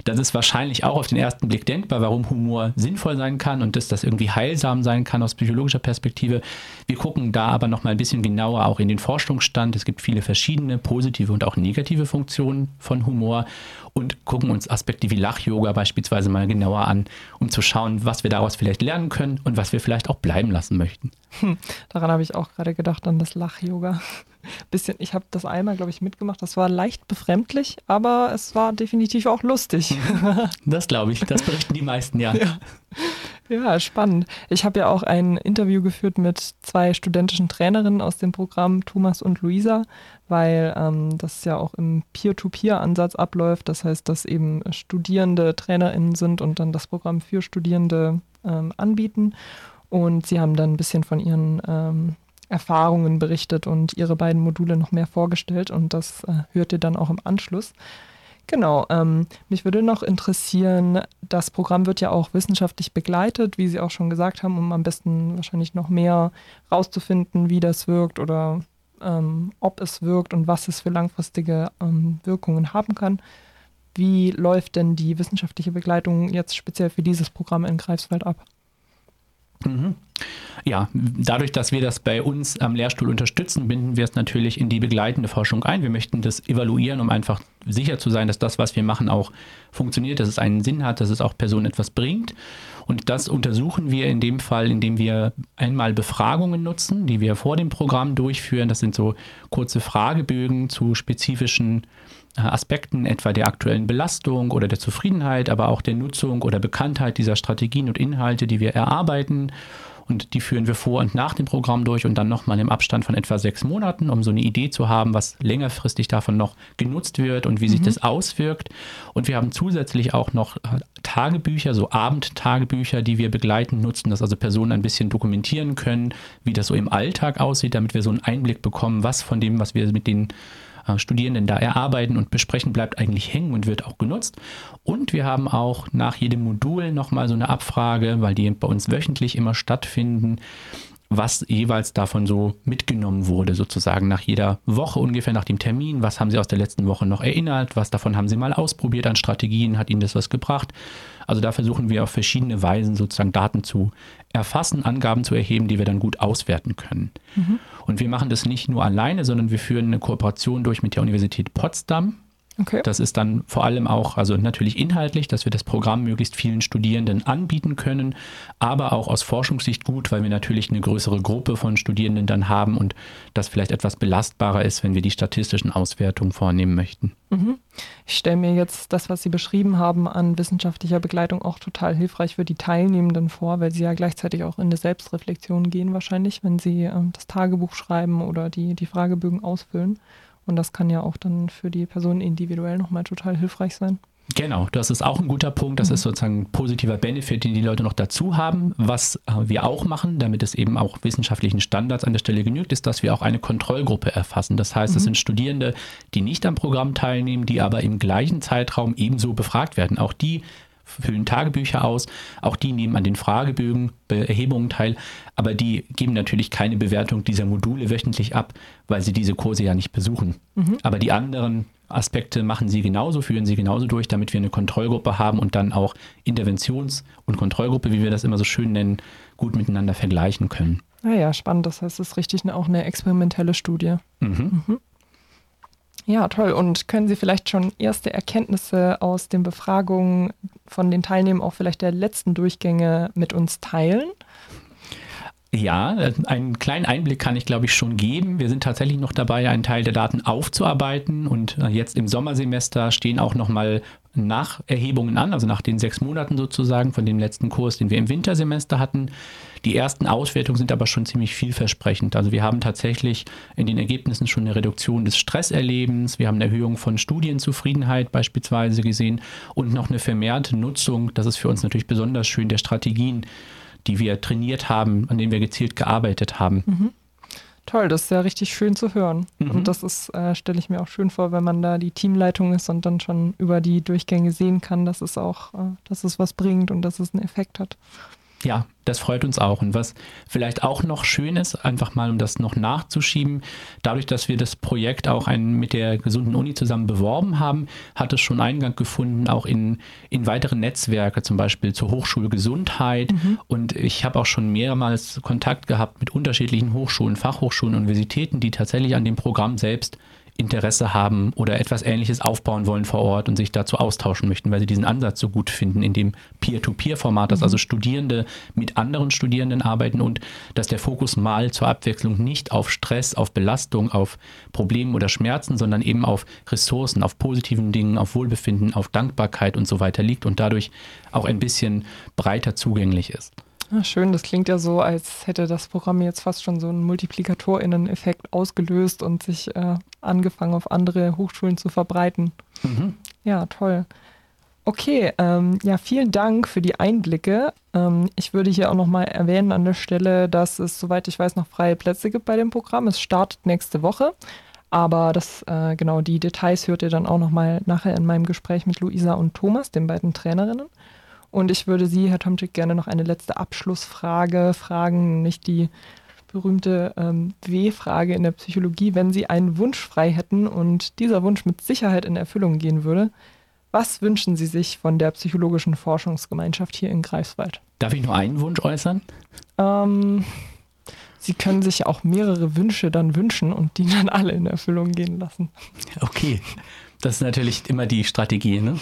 Das ist wahrscheinlich auch auf den ersten Blick denkbar, warum Humor sinnvoll sein kann und dass das irgendwie heilsam sein kann aus psychologischer Perspektive. Wir gucken da aber noch mal ein bisschen genauer auch in den Forschungsstand. Es gibt viele verschiedene positive und auch negative Funktionen von Humor und gucken uns Aspekte wie Lach-Yoga beispielsweise mal genauer an, um zu schauen, was wir daraus vielleicht lernen können und was wir vielleicht auch bleiben lassen möchten. Hm, daran habe ich auch gerade gedacht, an das Lach-Yoga. Bisschen, ich habe das einmal, glaube ich, mitgemacht. Das war leicht befremdlich, aber es war definitiv auch lustig. *laughs* Das glaube ich, das berichten die meisten, ja. ja. Ja, spannend. Ich habe ja auch ein Interview geführt mit zwei studentischen Trainerinnen aus dem Programm, Thomas und Luisa, weil ähm, das ja auch im Peer-to-Peer-Ansatz abläuft. Das heißt, dass eben Studierende TrainerInnen sind und dann das Programm für Studierende ähm, anbieten. Und sie haben dann ein bisschen von ihren ähm, Erfahrungen berichtet und ihre beiden Module noch mehr vorgestellt. Und das äh, hört ihr dann auch im Anschluss. Genau, ähm, mich würde noch interessieren, das Programm wird ja auch wissenschaftlich begleitet, wie Sie auch schon gesagt haben, um am besten wahrscheinlich noch mehr rauszufinden, wie das wirkt oder ähm, ob es wirkt und was es für langfristige ähm, Wirkungen haben kann. Wie läuft denn die wissenschaftliche Begleitung jetzt speziell für dieses Programm in Greifswald ab? Mhm. Ja, dadurch, dass wir das bei uns am Lehrstuhl unterstützen, binden wir es natürlich in die begleitende Forschung ein. Wir möchten das evaluieren, um einfach sicher zu sein, dass das, was wir machen, auch funktioniert, dass es einen Sinn hat, dass es auch Personen etwas bringt. Und das untersuchen wir in dem Fall, indem wir einmal Befragungen nutzen, die wir vor dem Programm durchführen. Das sind so kurze Fragebögen zu spezifischen Aspekten, etwa der aktuellen Belastung oder der Zufriedenheit, aber auch der Nutzung oder Bekanntheit dieser Strategien und Inhalte, die wir erarbeiten. Und die führen wir vor und nach dem Programm durch und dann nochmal im Abstand von etwa sechs Monaten, um so eine Idee zu haben, was längerfristig davon noch genutzt wird und wie mhm. sich das auswirkt. Und wir haben zusätzlich auch noch äh, Tagebücher, so Abendtagebücher, die wir begleiten, nutzen, dass also Personen ein bisschen dokumentieren können, wie das so im Alltag aussieht, damit wir so einen Einblick bekommen, was von dem, was wir mit den äh, Studierenden da erarbeiten und besprechen, bleibt eigentlich hängen und wird auch genutzt. Und wir haben auch nach jedem Modul nochmal so eine Abfrage, weil die bei uns wöchentlich immer stattfinden, was jeweils davon so mitgenommen wurde, sozusagen nach jeder Woche ungefähr nach dem Termin. Was haben Sie aus der letzten Woche noch erinnert? Was davon haben Sie mal ausprobiert an Strategien? Hat Ihnen das was gebracht? Also da versuchen wir auf verschiedene Weisen sozusagen Daten zu erfassen, Angaben zu erheben, die wir dann gut auswerten können. Mhm. Und wir machen das nicht nur alleine, sondern wir führen eine Kooperation durch mit der Universität Potsdam. Okay. Das ist dann vor allem auch, also natürlich inhaltlich, dass wir das Programm möglichst vielen Studierenden anbieten können, aber auch aus Forschungssicht gut, weil wir natürlich eine größere Gruppe von Studierenden dann haben und das vielleicht etwas belastbarer ist, wenn wir die statistischen Auswertungen vornehmen möchten. Mhm. Ich stelle mir jetzt das, was Sie beschrieben haben, an wissenschaftlicher Begleitung auch total hilfreich für die Teilnehmenden vor, weil sie ja gleichzeitig auch in eine Selbstreflexion gehen wahrscheinlich, wenn sie äh, das Tagebuch schreiben oder die, die Fragebögen ausfüllen. Und das kann ja auch dann für die Person individuell nochmal total hilfreich sein. Genau, das ist auch ein guter Punkt. Das mhm. ist sozusagen ein positiver Benefit, den die Leute noch dazu haben. Was äh, wir auch machen, damit es eben auch wissenschaftlichen Standards an der Stelle genügt, ist, dass wir auch eine Kontrollgruppe erfassen. Das heißt, es mhm. sind Studierende, die nicht am Programm teilnehmen, die aber im gleichen Zeitraum ebenso befragt werden. Auch die füllen Tagebücher aus, auch die nehmen an den Fragebögen, Erhebungen teil, aber die geben natürlich keine Bewertung dieser Module wöchentlich ab, weil sie diese Kurse ja nicht besuchen. Mhm. Aber die anderen Aspekte machen sie genauso, führen sie genauso durch, damit wir eine Kontrollgruppe haben und dann auch Interventions- und Kontrollgruppe, wie wir das immer so schön nennen, gut miteinander vergleichen können. Naja, ah spannend. Das heißt, es ist richtig auch eine experimentelle Studie. Mhm. Mhm. Ja, toll. Und können Sie vielleicht schon erste Erkenntnisse aus den Befragungen von den Teilnehmern auch vielleicht der letzten Durchgänge mit uns teilen? Ja, einen kleinen Einblick kann ich, glaube ich, schon geben. Wir sind tatsächlich noch dabei, einen Teil der Daten aufzuarbeiten und äh, jetzt im Sommersemester stehen auch noch mal Nacherhebungen an, also nach den sechs Monaten sozusagen von dem letzten Kurs, den wir im Wintersemester hatten. Die ersten Auswertungen sind aber schon ziemlich vielversprechend. Also wir haben tatsächlich in den Ergebnissen schon eine Reduktion des Stresserlebens, wir haben eine Erhöhung von Studienzufriedenheit beispielsweise gesehen und noch eine vermehrte Nutzung, das ist für uns natürlich besonders schön, der Strategien, die wir trainiert haben, an denen wir gezielt gearbeitet haben. Mhm. Toll, das ist ja richtig schön zu hören. Mhm. Und das ist, äh, stelle ich mir auch schön vor, wenn man da die Teamleitung ist und dann schon über die Durchgänge sehen kann, dass es auch, äh, dass es was bringt und dass es einen Effekt hat. Ja, das freut uns auch. Und was vielleicht auch noch schön ist, einfach mal um das noch nachzuschieben, dadurch, dass wir das Projekt auch ein, mit der gesunden Uni zusammen beworben haben, hat es schon Eingang gefunden, auch in, in weitere Netzwerke, zum Beispiel zur Hochschule Gesundheit. Mhm. Und ich habe auch schon mehrmals Kontakt gehabt mit unterschiedlichen Hochschulen, Fachhochschulen, Universitäten, die tatsächlich an dem Programm selbst Interesse haben oder etwas Ähnliches aufbauen wollen vor Ort und sich dazu austauschen möchten, weil sie diesen Ansatz so gut finden in dem Peer-to-Peer-Format, dass mhm. also Studierende mit anderen Studierenden arbeiten und dass der Fokus mal zur Abwechslung nicht auf Stress, auf Belastung, auf Probleme oder Schmerzen, sondern eben auf Ressourcen, auf positiven Dingen, auf Wohlbefinden, auf Dankbarkeit und so weiter liegt und dadurch auch ein bisschen breiter zugänglich ist. Ja, schön, das klingt ja so, als hätte das Programm jetzt fast schon so einen Multiplikatorinnen-Effekt ausgelöst und sich äh, angefangen, auf andere Hochschulen zu verbreiten. Mhm. Ja, toll. Okay, ähm, ja, vielen Dank für die Einblicke. Ähm, ich würde hier auch nochmal erwähnen an der Stelle, dass es, soweit ich weiß, noch freie Plätze gibt bei dem Programm. Es startet nächste Woche. Aber das, äh, genau, die Details hört ihr dann auch nochmal nachher in meinem Gespräch mit Luisa und Thomas, den beiden Trainerinnen. Und ich würde Sie, Herr Tomczyk, gerne noch eine letzte Abschlussfrage fragen, nicht die berühmte ähm, W-Frage in der Psychologie. Wenn Sie einen Wunsch frei hätten und dieser Wunsch mit Sicherheit in Erfüllung gehen würde, was wünschen Sie sich von der psychologischen Forschungsgemeinschaft hier in Greifswald? Darf ich nur einen Wunsch äußern? Ähm, Sie können sich auch mehrere Wünsche dann wünschen und die dann alle in Erfüllung gehen lassen. Okay, das ist natürlich immer die Strategie. Ne?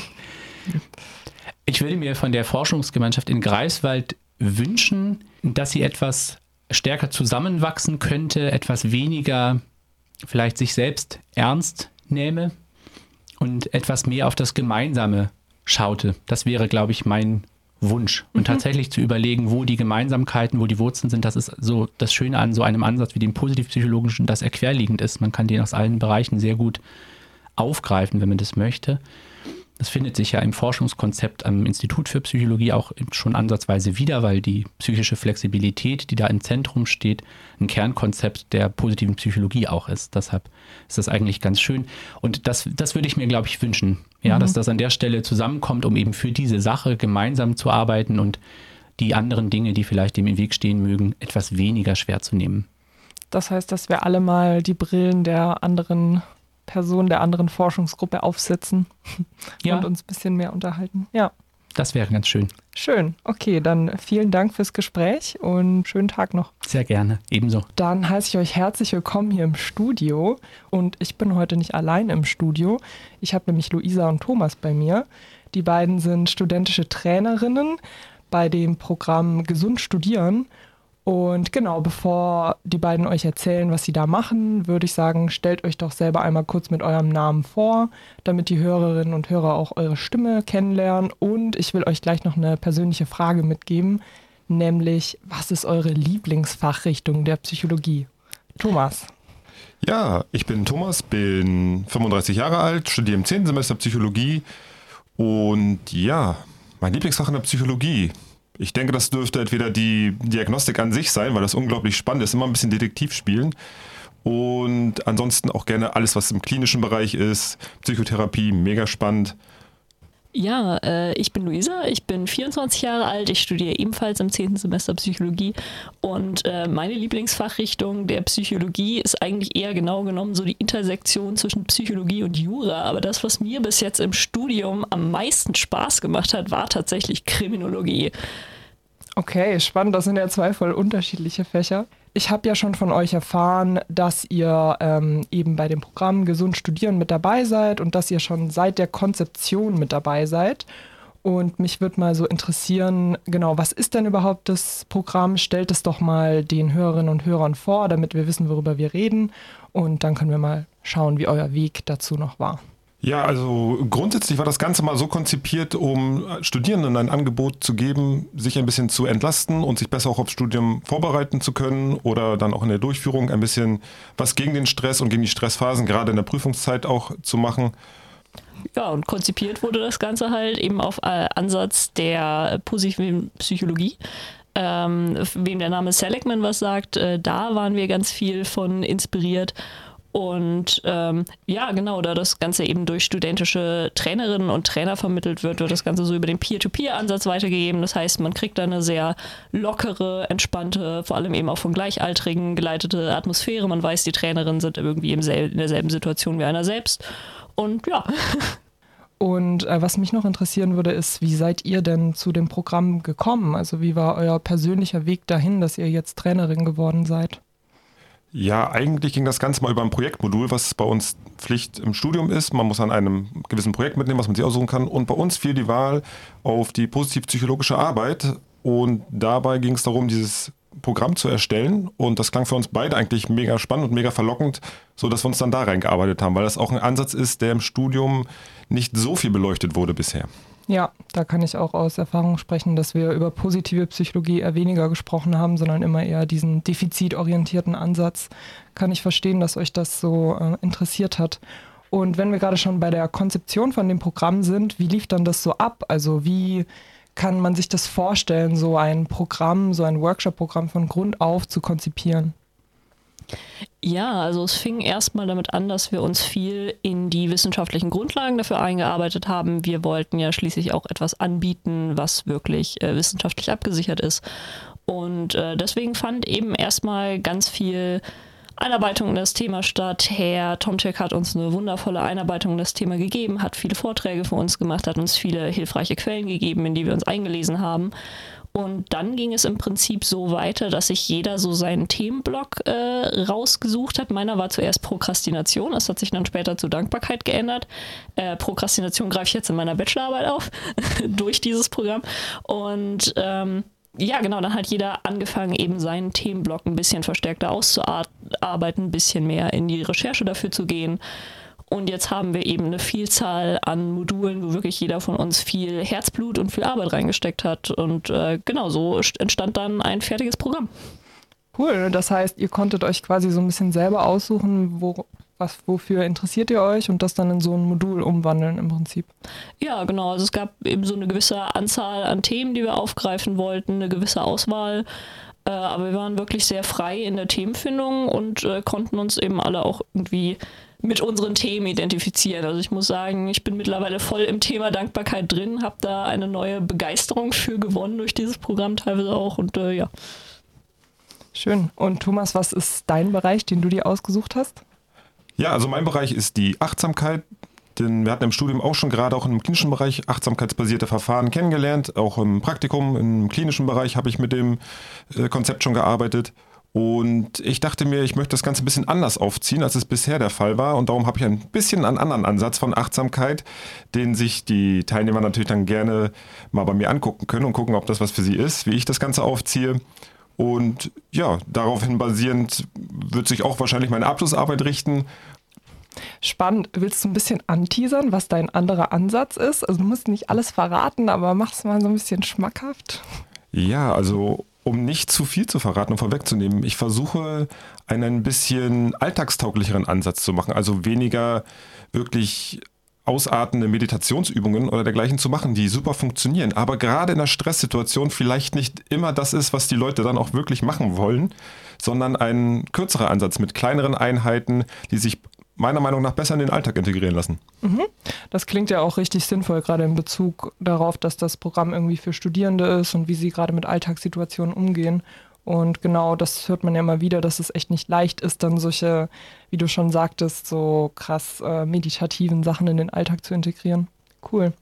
Ich würde mir von der Forschungsgemeinschaft in Greifswald wünschen, dass sie etwas stärker zusammenwachsen könnte, etwas weniger vielleicht sich selbst ernst nähme und etwas mehr auf das Gemeinsame schaute. Das wäre, glaube ich, mein Wunsch. Und mhm. tatsächlich zu überlegen, wo die Gemeinsamkeiten, wo die Wurzeln sind, das ist so das Schöne an so einem Ansatz wie dem positivpsychologischen, das er querliegend ist. Man kann den aus allen Bereichen sehr gut aufgreifen, wenn man das möchte. Das findet sich ja im Forschungskonzept am Institut für Psychologie auch schon ansatzweise wieder, weil die psychische Flexibilität, die da im Zentrum steht, ein Kernkonzept der positiven Psychologie auch ist. Deshalb ist das eigentlich ganz schön. Und das, das würde ich mir, glaube ich, wünschen, ja, mhm. dass das an der Stelle zusammenkommt, um eben für diese Sache gemeinsam zu arbeiten und die anderen Dinge, die vielleicht dem im Weg stehen mögen, etwas weniger schwer zu nehmen. Das heißt, dass wir alle mal die Brillen der anderen Personen der anderen Forschungsgruppe aufsetzen ja. und uns ein bisschen mehr unterhalten. Ja. Das wäre ganz schön. Schön. Okay, dann vielen Dank fürs Gespräch und schönen Tag noch. Sehr gerne, ebenso. Dann heiße ich euch herzlich willkommen hier im Studio. Und ich bin heute nicht allein im Studio. Ich habe nämlich Luisa und Thomas bei mir. Die beiden sind studentische Trainerinnen bei dem Programm Gesund Studieren und genau, bevor die beiden euch erzählen, was sie da machen, würde ich sagen, stellt euch doch selber einmal kurz mit eurem Namen vor, damit die Hörerinnen und Hörer auch eure Stimme kennenlernen. Und ich will euch gleich noch eine persönliche Frage mitgeben, nämlich, was ist eure Lieblingsfachrichtung der Psychologie? Thomas. Ja, ich bin Thomas, bin 35 Jahre alt, studiere im 10. Semester Psychologie und ja, mein Lieblingsfach in der Psychologie ich denke, das dürfte entweder die Diagnostik an sich sein, weil das unglaublich spannend ist, immer ein bisschen Detektiv spielen. Und ansonsten auch gerne alles, was im klinischen Bereich ist. Psychotherapie, mega spannend. Ja, äh, ich bin Luisa, ich bin 24 Jahre alt, ich studiere ebenfalls im 10. Semester Psychologie und äh, meine Lieblingsfachrichtung der Psychologie ist eigentlich eher genau genommen so die Intersektion zwischen Psychologie und Jura, aber das, was mir bis jetzt im Studium am meisten Spaß gemacht hat, war tatsächlich Kriminologie. Okay, spannend, das sind ja zwei voll unterschiedliche Fächer. Ich habe ja schon von euch erfahren, dass ihr ähm, eben bei dem Programm Gesund Studieren mit dabei seid und dass ihr schon seit der Konzeption mit dabei seid. Und mich würde mal so interessieren, genau, was ist denn überhaupt das Programm? Stellt es doch mal den Hörerinnen und Hörern vor, damit wir wissen, worüber wir reden. Und dann können wir mal schauen, wie euer Weg dazu noch war. Ja, also grundsätzlich war das Ganze mal so konzipiert, um Studierenden ein Angebot zu geben, sich ein bisschen zu entlasten und sich besser auch aufs Studium vorbereiten zu können oder dann auch in der Durchführung ein bisschen was gegen den Stress und gegen die Stressphasen, gerade in der Prüfungszeit auch zu machen. Ja, und konzipiert wurde das Ganze halt eben auf äh, Ansatz der positiven Psychologie. Ähm, wem der Name Seligman was sagt, äh, da waren wir ganz viel von inspiriert. Und ähm, ja, genau, da das Ganze eben durch studentische Trainerinnen und Trainer vermittelt wird, wird das Ganze so über den Peer-to-Peer-Ansatz weitergegeben. Das heißt, man kriegt da eine sehr lockere, entspannte, vor allem eben auch von Gleichaltrigen geleitete Atmosphäre. Man weiß, die Trainerinnen sind irgendwie im in derselben Situation wie einer selbst. Und ja. *laughs* Und äh, was mich noch interessieren würde, ist, wie seid ihr denn zu dem Programm gekommen? Also wie war euer persönlicher Weg dahin, dass ihr jetzt Trainerin geworden seid? Ja, eigentlich ging das Ganze mal über ein Projektmodul, was bei uns Pflicht im Studium ist. Man muss an einem gewissen Projekt mitnehmen, was man sich aussuchen kann. Und bei uns fiel die Wahl auf die positiv-psychologische Arbeit. Und dabei ging es darum, dieses Programm zu erstellen. Und das klang für uns beide eigentlich mega spannend und mega verlockend, sodass wir uns dann da reingearbeitet haben, weil das auch ein Ansatz ist, der im Studium nicht so viel beleuchtet wurde bisher. Ja, da kann ich auch aus Erfahrung sprechen, dass wir über positive Psychologie eher weniger gesprochen haben, sondern immer eher diesen defizitorientierten Ansatz. Kann ich verstehen, dass euch das so äh, interessiert hat. Und wenn wir gerade schon bei der Konzeption von dem Programm sind, wie lief dann das so ab? Also wie kann man sich das vorstellen, so ein Programm, so ein Workshop-Programm von Grund auf zu konzipieren? Ja, also es fing erstmal damit an, dass wir uns viel in die wissenschaftlichen Grundlagen dafür eingearbeitet haben. Wir wollten ja schließlich auch etwas anbieten, was wirklich äh, wissenschaftlich abgesichert ist. Und äh, deswegen fand eben erstmal ganz viel Einarbeitung in das Thema statt. Herr Tomczek hat uns eine wundervolle Einarbeitung in das Thema gegeben, hat viele Vorträge für uns gemacht, hat uns viele hilfreiche Quellen gegeben, in die wir uns eingelesen haben. Und dann ging es im Prinzip so weiter, dass sich jeder so seinen Themenblock äh, rausgesucht hat. Meiner war zuerst Prokrastination, das hat sich dann später zu Dankbarkeit geändert. Äh, Prokrastination greife ich jetzt in meiner Bachelorarbeit auf, *laughs* durch dieses Programm. Und ähm, ja, genau, dann hat jeder angefangen, eben seinen Themenblock ein bisschen verstärkter auszuarbeiten, ein bisschen mehr in die Recherche dafür zu gehen. Und jetzt haben wir eben eine Vielzahl an Modulen, wo wirklich jeder von uns viel Herzblut und viel Arbeit reingesteckt hat. Und äh, genau so entstand dann ein fertiges Programm. Cool. Das heißt, ihr konntet euch quasi so ein bisschen selber aussuchen, wo, was, wofür interessiert ihr euch und das dann in so ein Modul umwandeln im Prinzip. Ja, genau. Also es gab eben so eine gewisse Anzahl an Themen, die wir aufgreifen wollten, eine gewisse Auswahl. Äh, aber wir waren wirklich sehr frei in der Themenfindung und äh, konnten uns eben alle auch irgendwie mit unseren Themen identifizieren. Also ich muss sagen, ich bin mittlerweile voll im Thema Dankbarkeit drin, habe da eine neue Begeisterung für gewonnen durch dieses Programm teilweise auch und äh, ja. Schön. Und Thomas, was ist dein Bereich, den du dir ausgesucht hast? Ja, also mein Bereich ist die Achtsamkeit. Denn wir hatten im Studium auch schon gerade auch im klinischen Bereich achtsamkeitsbasierte Verfahren kennengelernt. Auch im Praktikum, im klinischen Bereich habe ich mit dem äh, Konzept schon gearbeitet. Und ich dachte mir, ich möchte das Ganze ein bisschen anders aufziehen, als es bisher der Fall war. Und darum habe ich ein bisschen einen anderen Ansatz von Achtsamkeit, den sich die Teilnehmer natürlich dann gerne mal bei mir angucken können und gucken, ob das was für sie ist, wie ich das Ganze aufziehe. Und ja, daraufhin basierend wird sich auch wahrscheinlich meine Abschlussarbeit richten. Spannend. Willst du ein bisschen anteasern, was dein anderer Ansatz ist? Also du musst nicht alles verraten, aber mach es mal so ein bisschen schmackhaft. Ja, also um nicht zu viel zu verraten und vorwegzunehmen, ich versuche einen ein bisschen alltagstauglicheren Ansatz zu machen, also weniger wirklich ausartende Meditationsübungen oder dergleichen zu machen, die super funktionieren, aber gerade in einer Stresssituation vielleicht nicht immer das ist, was die Leute dann auch wirklich machen wollen, sondern ein kürzerer Ansatz mit kleineren Einheiten, die sich meiner Meinung nach besser in den Alltag integrieren lassen. Mhm. Das klingt ja auch richtig sinnvoll, gerade in Bezug darauf, dass das Programm irgendwie für Studierende ist und wie sie gerade mit Alltagssituationen umgehen. Und genau das hört man ja immer wieder, dass es echt nicht leicht ist, dann solche, wie du schon sagtest, so krass äh, meditativen Sachen in den Alltag zu integrieren. Cool.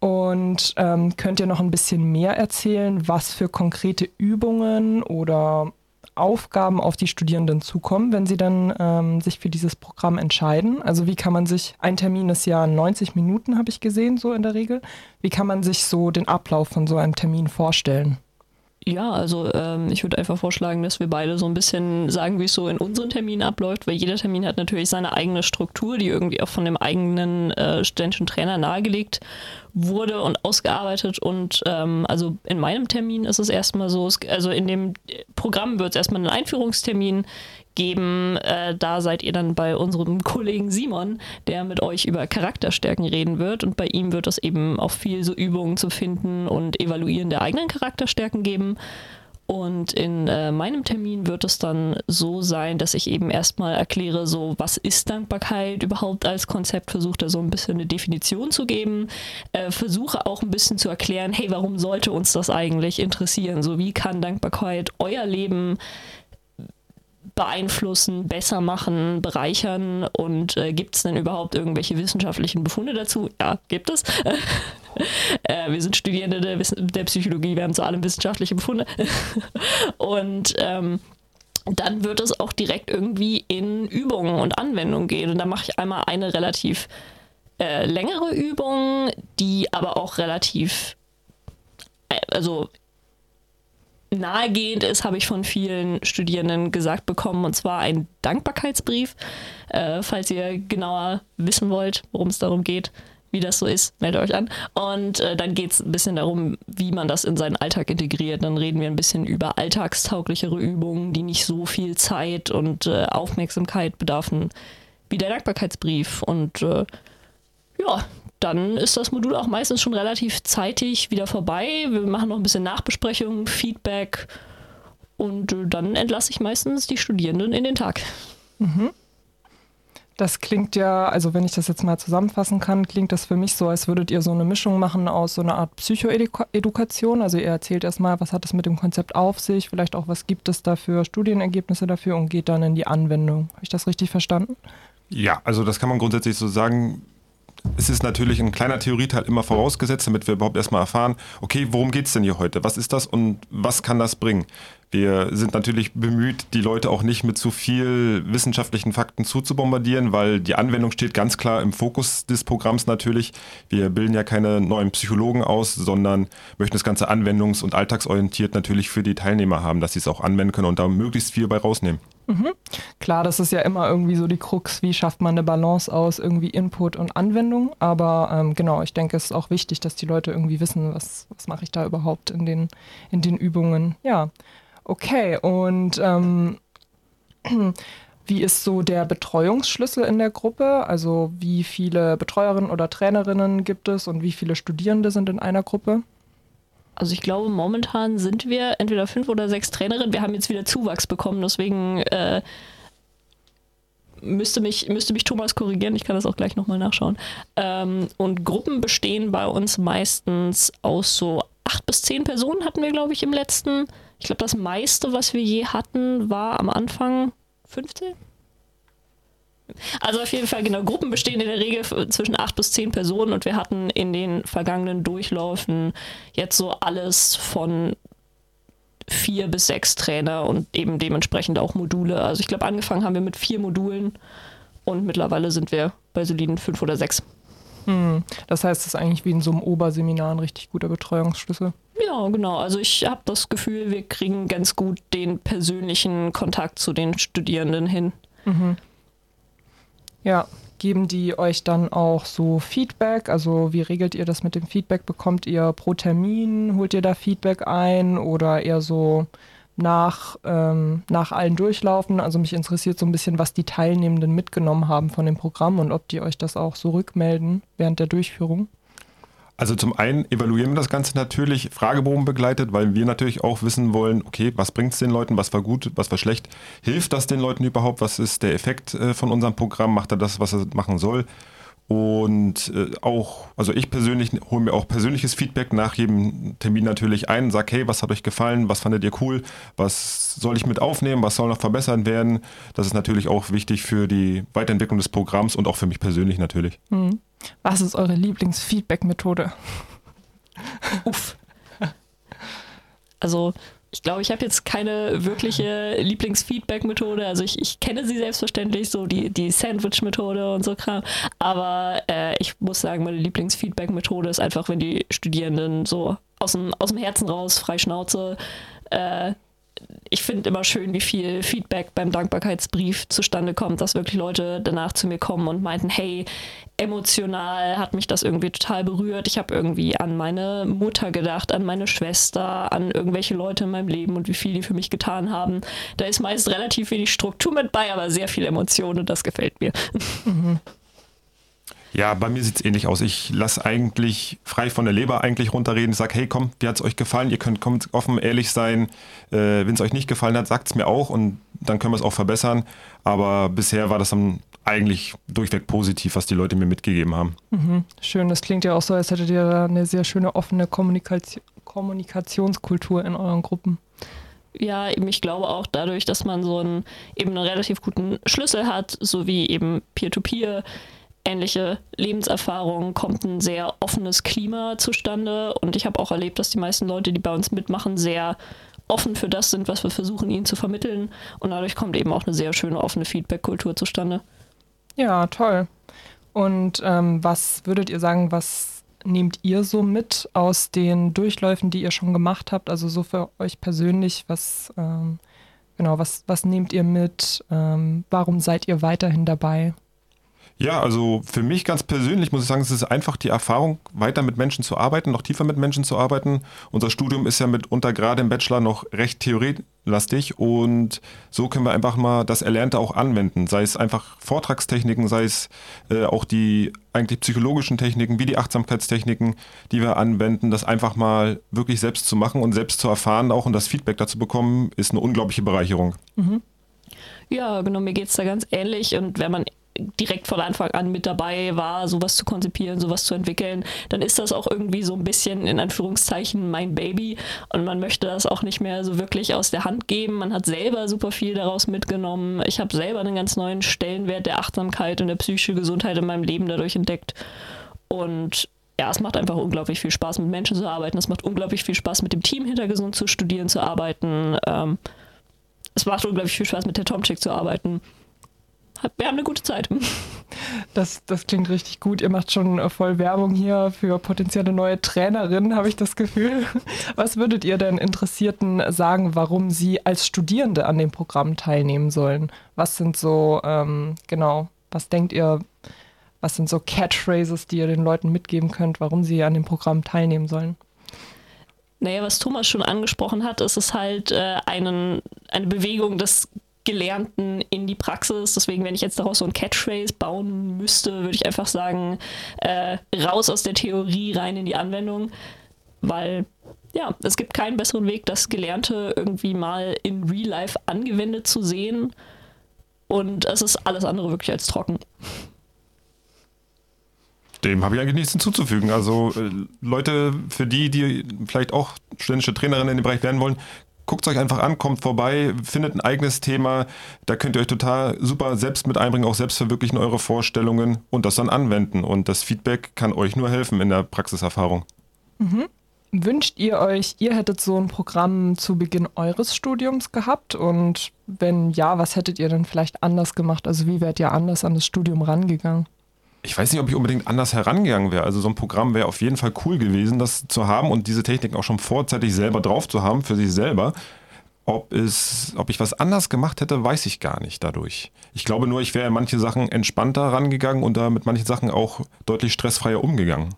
Und ähm, könnt ihr noch ein bisschen mehr erzählen, was für konkrete Übungen oder Aufgaben auf die Studierenden zukommen, wenn sie dann ähm, sich für dieses Programm entscheiden? Also wie kann man sich, ein Termin ist ja 90 Minuten, habe ich gesehen, so in der Regel. Wie kann man sich so den Ablauf von so einem Termin vorstellen? Ja, also ähm, ich würde einfach vorschlagen, dass wir beide so ein bisschen sagen, wie es so in unseren Terminen abläuft, weil jeder Termin hat natürlich seine eigene Struktur, die irgendwie auch von dem eigenen äh, studentischen Trainer nahegelegt wurde und ausgearbeitet. Und ähm, also in meinem Termin ist es erstmal so, es, also in dem Programm wird es erstmal einen Einführungstermin geben. Äh, da seid ihr dann bei unserem Kollegen Simon, der mit euch über Charakterstärken reden wird. Und bei ihm wird es eben auch viel so Übungen zu finden und evaluieren der eigenen Charakterstärken geben. Und in äh, meinem Termin wird es dann so sein, dass ich eben erstmal erkläre, so was ist Dankbarkeit überhaupt als Konzept, versuche da so ein bisschen eine Definition zu geben, äh, versuche auch ein bisschen zu erklären, hey, warum sollte uns das eigentlich interessieren? So wie kann Dankbarkeit euer Leben beeinflussen, besser machen, bereichern und äh, gibt es denn überhaupt irgendwelche wissenschaftlichen Befunde dazu? Ja, gibt es. *laughs* äh, wir sind Studierende der, der, Psychologie, wir haben zu allem wissenschaftliche Befunde. *laughs* und ähm, dann wird es auch direkt irgendwie in Übungen und Anwendungen gehen. Und da mache ich einmal eine relativ äh, längere Übung, die aber auch relativ, äh, also nahegehend ist, habe ich von vielen Studierenden gesagt bekommen, und zwar ein Dankbarkeitsbrief. Äh, falls ihr genauer wissen wollt, worum es darum geht, wie das so ist, meldet euch an. Und äh, dann geht es ein bisschen darum, wie man das in seinen Alltag integriert. Dann reden wir ein bisschen über alltagstauglichere Übungen, die nicht so viel Zeit und äh, Aufmerksamkeit bedarfen, wie der Dankbarkeitsbrief. Und äh, ja, dann ist das Modul auch meistens schon relativ zeitig wieder vorbei. Wir machen noch ein bisschen Nachbesprechung, Feedback und äh, dann entlasse ich meistens die Studierenden in den Tag. Mhm. Das klingt ja, also wenn ich das jetzt mal zusammenfassen kann, klingt das für mich so, als würdet ihr so eine Mischung machen aus so einer Art Psychoedukation. Also ihr erzählt erstmal, was hat es mit dem Konzept auf sich, vielleicht auch, was gibt es da für Studienergebnisse dafür und geht dann in die Anwendung. Habe ich das richtig verstanden? Ja, also das kann man grundsätzlich so sagen es ist natürlich ein kleiner Theorieteil immer vorausgesetzt, damit wir überhaupt erstmal erfahren, okay, worum geht es denn hier heute? Was ist das und was kann das bringen? Wir sind natürlich bemüht, die Leute auch nicht mit zu viel wissenschaftlichen Fakten zuzubombardieren, weil die Anwendung steht ganz klar im Fokus des Programms natürlich. Wir bilden ja keine neuen Psychologen aus, sondern möchten das Ganze anwendungs- und alltagsorientiert natürlich für die Teilnehmer haben, dass sie es auch anwenden können und da möglichst viel bei rausnehmen. Mhm. Klar, das ist ja immer irgendwie so die Krux, wie schafft man eine Balance aus irgendwie Input und Anwendung. Aber ähm, genau, ich denke, es ist auch wichtig, dass die Leute irgendwie wissen, was, was mache ich da überhaupt in den, in den Übungen. Ja. Okay, und ähm, wie ist so der Betreuungsschlüssel in der Gruppe? Also wie viele Betreuerinnen oder Trainerinnen gibt es und wie viele Studierende sind in einer Gruppe? Also ich glaube, momentan sind wir entweder fünf oder sechs Trainerinnen. Wir haben jetzt wieder Zuwachs bekommen, deswegen äh, müsste, mich, müsste mich Thomas korrigieren. Ich kann das auch gleich nochmal nachschauen. Ähm, und Gruppen bestehen bei uns meistens aus so acht bis zehn Personen hatten wir, glaube ich, im letzten ich glaube, das meiste, was wir je hatten, war am Anfang 15. Also auf jeden Fall, genau, Gruppen bestehen in der Regel zwischen acht bis zehn Personen und wir hatten in den vergangenen Durchläufen jetzt so alles von vier bis sechs Trainer und eben dementsprechend auch Module. Also ich glaube, angefangen haben wir mit vier Modulen und mittlerweile sind wir bei soliden fünf oder sechs. Hm, das heißt, es ist eigentlich wie in so einem Oberseminar ein richtig guter Betreuungsschlüssel. Ja, genau. Also ich habe das Gefühl, wir kriegen ganz gut den persönlichen Kontakt zu den Studierenden hin. Mhm. Ja, geben die euch dann auch so Feedback? Also wie regelt ihr das mit dem Feedback? Bekommt ihr pro Termin, holt ihr da Feedback ein oder eher so nach, ähm, nach allen Durchlaufen? Also mich interessiert so ein bisschen, was die Teilnehmenden mitgenommen haben von dem Programm und ob die euch das auch so rückmelden während der Durchführung. Also zum einen evaluieren wir das Ganze natürlich Fragebogen begleitet, weil wir natürlich auch wissen wollen, okay, was bringt es den Leuten, was war gut, was war schlecht, hilft das den Leuten überhaupt, was ist der Effekt äh, von unserem Programm, macht er das, was er machen soll. Und äh, auch, also ich persönlich hole mir auch persönliches Feedback nach jedem Termin natürlich ein, sage, hey, was hat euch gefallen, was fandet ihr cool, was soll ich mit aufnehmen, was soll noch verbessert werden. Das ist natürlich auch wichtig für die Weiterentwicklung des Programms und auch für mich persönlich natürlich. Mhm. Was ist eure Lieblingsfeedback-Methode? Uff. Also ich glaube, ich habe jetzt keine wirkliche Lieblingsfeedback-Methode. Also ich, ich, kenne sie selbstverständlich, so die, die Sandwich-Methode und so Kram. Aber äh, ich muss sagen, meine Lieblingsfeedback-Methode ist einfach, wenn die Studierenden so aus dem, aus dem Herzen raus, frei Schnauze. Äh, ich finde immer schön, wie viel Feedback beim Dankbarkeitsbrief zustande kommt, dass wirklich Leute danach zu mir kommen und meinten, hey, emotional hat mich das irgendwie total berührt. Ich habe irgendwie an meine Mutter gedacht, an meine Schwester, an irgendwelche Leute in meinem Leben und wie viel die für mich getan haben. Da ist meist relativ wenig Struktur mit bei, aber sehr viel Emotion und das gefällt mir. Mhm. Ja, bei mir sieht es ähnlich aus. Ich lasse eigentlich frei von der Leber eigentlich runterreden. Ich sage, hey, komm, wie hat es euch gefallen? Ihr könnt kommt offen, ehrlich sein. Äh, Wenn es euch nicht gefallen hat, sagt es mir auch und dann können wir es auch verbessern. Aber bisher war das dann eigentlich durchweg positiv, was die Leute mir mitgegeben haben. Mhm. Schön, das klingt ja auch so, als hättet ihr da eine sehr schöne offene Kommunikation, Kommunikationskultur in euren Gruppen. Ja, eben, ich glaube auch dadurch, dass man so einen eben einen relativ guten Schlüssel hat, sowie eben Peer-to-Peer, -Peer, ähnliche Lebenserfahrungen, kommt ein sehr offenes Klima zustande. Und ich habe auch erlebt, dass die meisten Leute, die bei uns mitmachen, sehr offen für das sind, was wir versuchen, ihnen zu vermitteln. Und dadurch kommt eben auch eine sehr schöne offene Feedback-Kultur zustande. Ja, toll. Und ähm, was würdet ihr sagen, was nehmt ihr so mit aus den Durchläufen, die ihr schon gemacht habt? Also so für euch persönlich, was ähm, genau, was, was nehmt ihr mit? Ähm, warum seid ihr weiterhin dabei? Ja, also für mich ganz persönlich muss ich sagen, es ist einfach die Erfahrung, weiter mit Menschen zu arbeiten, noch tiefer mit Menschen zu arbeiten. Unser Studium ist ja mitunter gerade im Bachelor noch recht theorielastig und so können wir einfach mal das Erlernte auch anwenden. Sei es einfach Vortragstechniken, sei es äh, auch die eigentlich psychologischen Techniken, wie die Achtsamkeitstechniken, die wir anwenden, das einfach mal wirklich selbst zu machen und selbst zu erfahren auch und das Feedback dazu bekommen, ist eine unglaubliche Bereicherung. Mhm. Ja, genau, mir geht es da ganz ähnlich. Und wenn man direkt von Anfang an mit dabei war, sowas zu konzipieren, sowas zu entwickeln, dann ist das auch irgendwie so ein bisschen in Anführungszeichen mein Baby und man möchte das auch nicht mehr so wirklich aus der Hand geben. Man hat selber super viel daraus mitgenommen. Ich habe selber einen ganz neuen Stellenwert der Achtsamkeit und der psychischen Gesundheit in meinem Leben dadurch entdeckt und ja, es macht einfach unglaublich viel Spaß, mit Menschen zu arbeiten. Es macht unglaublich viel Spaß, mit dem Team hinter gesund zu studieren, zu arbeiten. Ähm, es macht unglaublich viel Spaß, mit der Tomchick zu arbeiten wir haben eine gute Zeit. *laughs* Das, das klingt richtig gut. Ihr macht schon äh, voll Werbung hier für potenzielle neue Trainerinnen, habe ich das Gefühl. *laughs* Was würdet ihr denn Interessierten sagen, warum sie als Studierende an dem Programm teilnehmen sollen? Was sind so, ähm, genau, was denkt ihr, was sind so Catchphrases, die ihr den Leuten mitgeben könnt, warum sie an dem Programm teilnehmen sollen? Naja, was Thomas schon angesprochen hat, ist es halt äh, einen, eine Bewegung des Gelernten in die Praxis. Deswegen, wenn ich jetzt daraus so ein Catchphrase bauen müsste, würde ich einfach sagen, äh, raus aus der Theorie, rein in die Anwendung. Weil, ja, es gibt keinen besseren Weg, das Gelernte irgendwie mal in Real Life angewendet zu sehen. Und es ist alles andere wirklich als trocken. Dem habe ich eigentlich nichts hinzuzufügen. Also äh, Leute, für die, die vielleicht auch studentische Trainerinnen in dem Bereich werden wollen, guckt es euch einfach an, kommt vorbei, findet ein eigenes Thema. Da könnt ihr euch total super selbst mit einbringen, auch selbst verwirklichen eure Vorstellungen und das dann anwenden. Und das Feedback kann euch nur helfen in der Praxiserfahrung. Mhm. Wünscht ihr euch, ihr hättet so ein Programm zu Beginn eures Studiums gehabt? Und wenn ja, was hättet ihr denn vielleicht anders gemacht? Also wie wärt ihr anders an das Studium rangegangen? Ich weiß nicht, ob ich unbedingt anders herangegangen wäre. Also so ein Programm wäre auf jeden Fall cool gewesen, das zu haben und diese Techniken auch schon vorzeitig selber drauf zu haben für sich selber. Ob, es, ob ich was anders gemacht hätte, weiß ich gar nicht dadurch. Ich glaube nur, ich wäre in manche Sachen entspannter rangegangen und da mit manchen Sachen auch deutlich stressfreier umgegangen.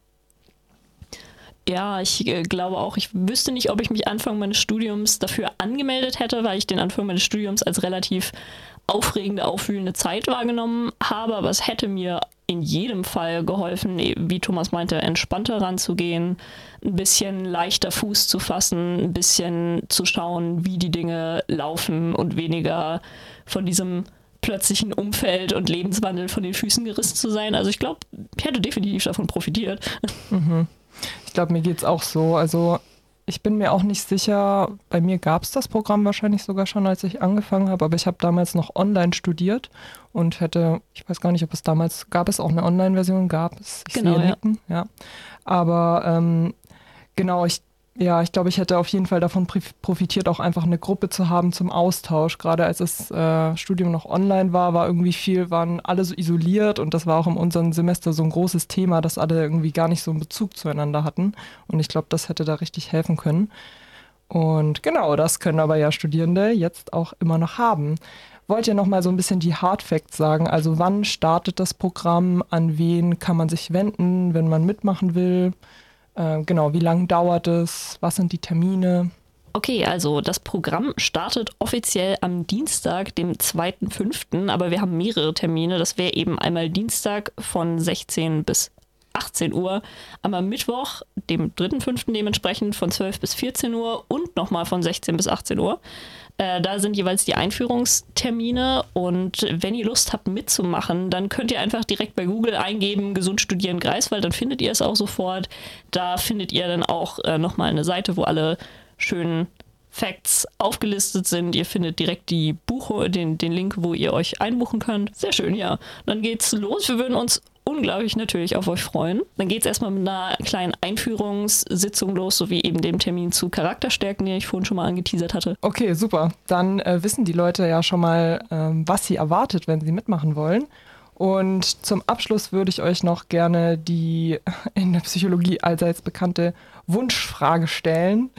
Ja, ich äh, glaube auch, ich wüsste nicht, ob ich mich Anfang meines Studiums dafür angemeldet hätte, weil ich den Anfang meines Studiums als relativ aufregende, aufwühlende Zeit wahrgenommen habe, aber es hätte mir in jedem Fall geholfen, wie Thomas meinte, entspannter ranzugehen, ein bisschen leichter Fuß zu fassen, ein bisschen zu schauen, wie die Dinge laufen und weniger von diesem plötzlichen Umfeld und Lebenswandel von den Füßen gerissen zu sein. Also ich glaube, ich hätte definitiv davon profitiert. Mhm. Ich glaube, mir geht es auch so. Also ich bin mir auch nicht sicher, bei mir gab es das Programm wahrscheinlich sogar schon, als ich angefangen habe, aber ich habe damals noch online studiert und hätte, ich weiß gar nicht, ob es damals, gab es auch eine Online-Version, gab es, ich genau, sehe Nicken, ja. ja. Aber ähm, genau, ich ja, ich glaube, ich hätte auf jeden Fall davon profitiert, auch einfach eine Gruppe zu haben zum Austausch. Gerade als das äh, Studium noch online war, war irgendwie viel, waren alle so isoliert und das war auch in unserem Semester so ein großes Thema, dass alle irgendwie gar nicht so einen Bezug zueinander hatten. Und ich glaube, das hätte da richtig helfen können. Und genau, das können aber ja Studierende jetzt auch immer noch haben. Wollt ihr noch mal so ein bisschen die Hard Facts sagen? Also wann startet das Programm? An wen kann man sich wenden, wenn man mitmachen will? Äh, genau, wie lange dauert es? Was sind die Termine? Okay, also das Programm startet offiziell am Dienstag, dem 2.5., aber wir haben mehrere Termine. Das wäre eben einmal Dienstag von 16 bis 18 Uhr, am Mittwoch, dem 3.5. dementsprechend von 12 bis 14 Uhr und nochmal von 16 bis 18 Uhr. Äh, da sind jeweils die Einführungstermine und wenn ihr Lust habt mitzumachen, dann könnt ihr einfach direkt bei Google eingeben, gesund studieren Greifswald, dann findet ihr es auch sofort. Da findet ihr dann auch äh, nochmal eine Seite, wo alle schönen Facts aufgelistet sind. Ihr findet direkt die Buche, den, den Link, wo ihr euch einbuchen könnt. Sehr schön, ja. Dann geht's los. Wir würden uns unglaublich natürlich auf euch freuen. Dann geht es erstmal mit einer kleinen Einführungssitzung los, sowie eben dem Termin zu Charakterstärken, den ich vorhin schon mal angeteasert hatte. Okay, super. Dann äh, wissen die Leute ja schon mal, ähm, was sie erwartet, wenn sie mitmachen wollen. Und zum Abschluss würde ich euch noch gerne die *laughs* in der Psychologie allseits bekannte Wunschfrage stellen.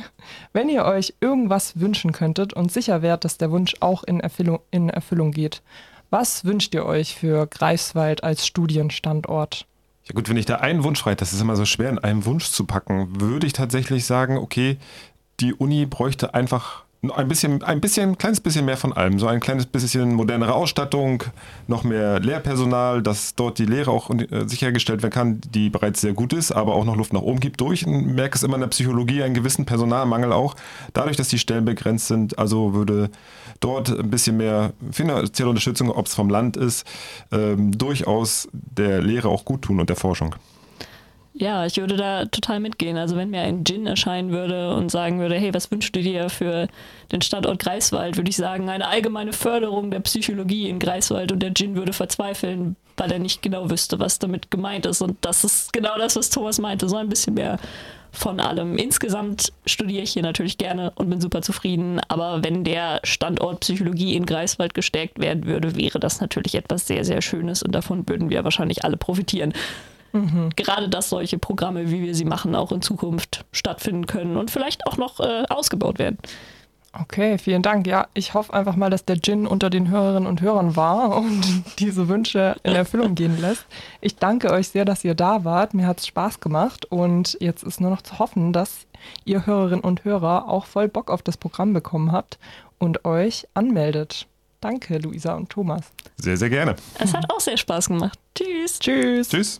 Wenn ihr euch irgendwas wünschen könntet und sicher wärt, dass der Wunsch auch in Erfüllung, in Erfüllung geht, was wünscht ihr euch für Greifswald als Studienstandort? Ja gut, wenn ich da einen Wunsch frei, das ist immer so schwer in einem Wunsch zu packen, würde ich tatsächlich sagen, okay, die Uni bräuchte einfach ein bisschen, ein bisschen, kleines bisschen mehr von allem. So ein kleines bisschen modernere Ausstattung, noch mehr Lehrpersonal, dass dort die Lehre auch äh, sichergestellt werden kann, die bereits sehr gut ist, aber auch noch Luft nach oben gibt durch. Ich merke es immer in der Psychologie, einen gewissen Personalmangel auch. Dadurch, dass die Stellen begrenzt sind, also würde dort ein bisschen mehr finanzielle Unterstützung, ob es vom Land ist, ähm, durchaus der Lehre auch gut tun und der Forschung. Ja, ich würde da total mitgehen. Also wenn mir ein Gin erscheinen würde und sagen würde, hey, was wünschst du dir für den Standort Greifswald, würde ich sagen, eine allgemeine Förderung der Psychologie in Greifswald und der Gin würde verzweifeln, weil er nicht genau wüsste, was damit gemeint ist. Und das ist genau das, was Thomas meinte, so ein bisschen mehr von allem. Insgesamt studiere ich hier natürlich gerne und bin super zufrieden, aber wenn der Standort Psychologie in Greifswald gestärkt werden würde, wäre das natürlich etwas sehr, sehr Schönes und davon würden wir wahrscheinlich alle profitieren. Mhm. Gerade dass solche Programme, wie wir sie machen, auch in Zukunft stattfinden können und vielleicht auch noch äh, ausgebaut werden. Okay, vielen Dank. Ja, ich hoffe einfach mal, dass der Gin unter den Hörerinnen und Hörern war *laughs* und diese Wünsche in Erfüllung gehen lässt. Ich danke euch sehr, dass ihr da wart. Mir hat es Spaß gemacht und jetzt ist nur noch zu hoffen, dass ihr Hörerinnen und Hörer auch voll Bock auf das Programm bekommen habt und euch anmeldet. Danke, Luisa und Thomas. Sehr, sehr gerne. Es hat auch sehr Spaß gemacht. Tschüss. Tschüss. Tschüss.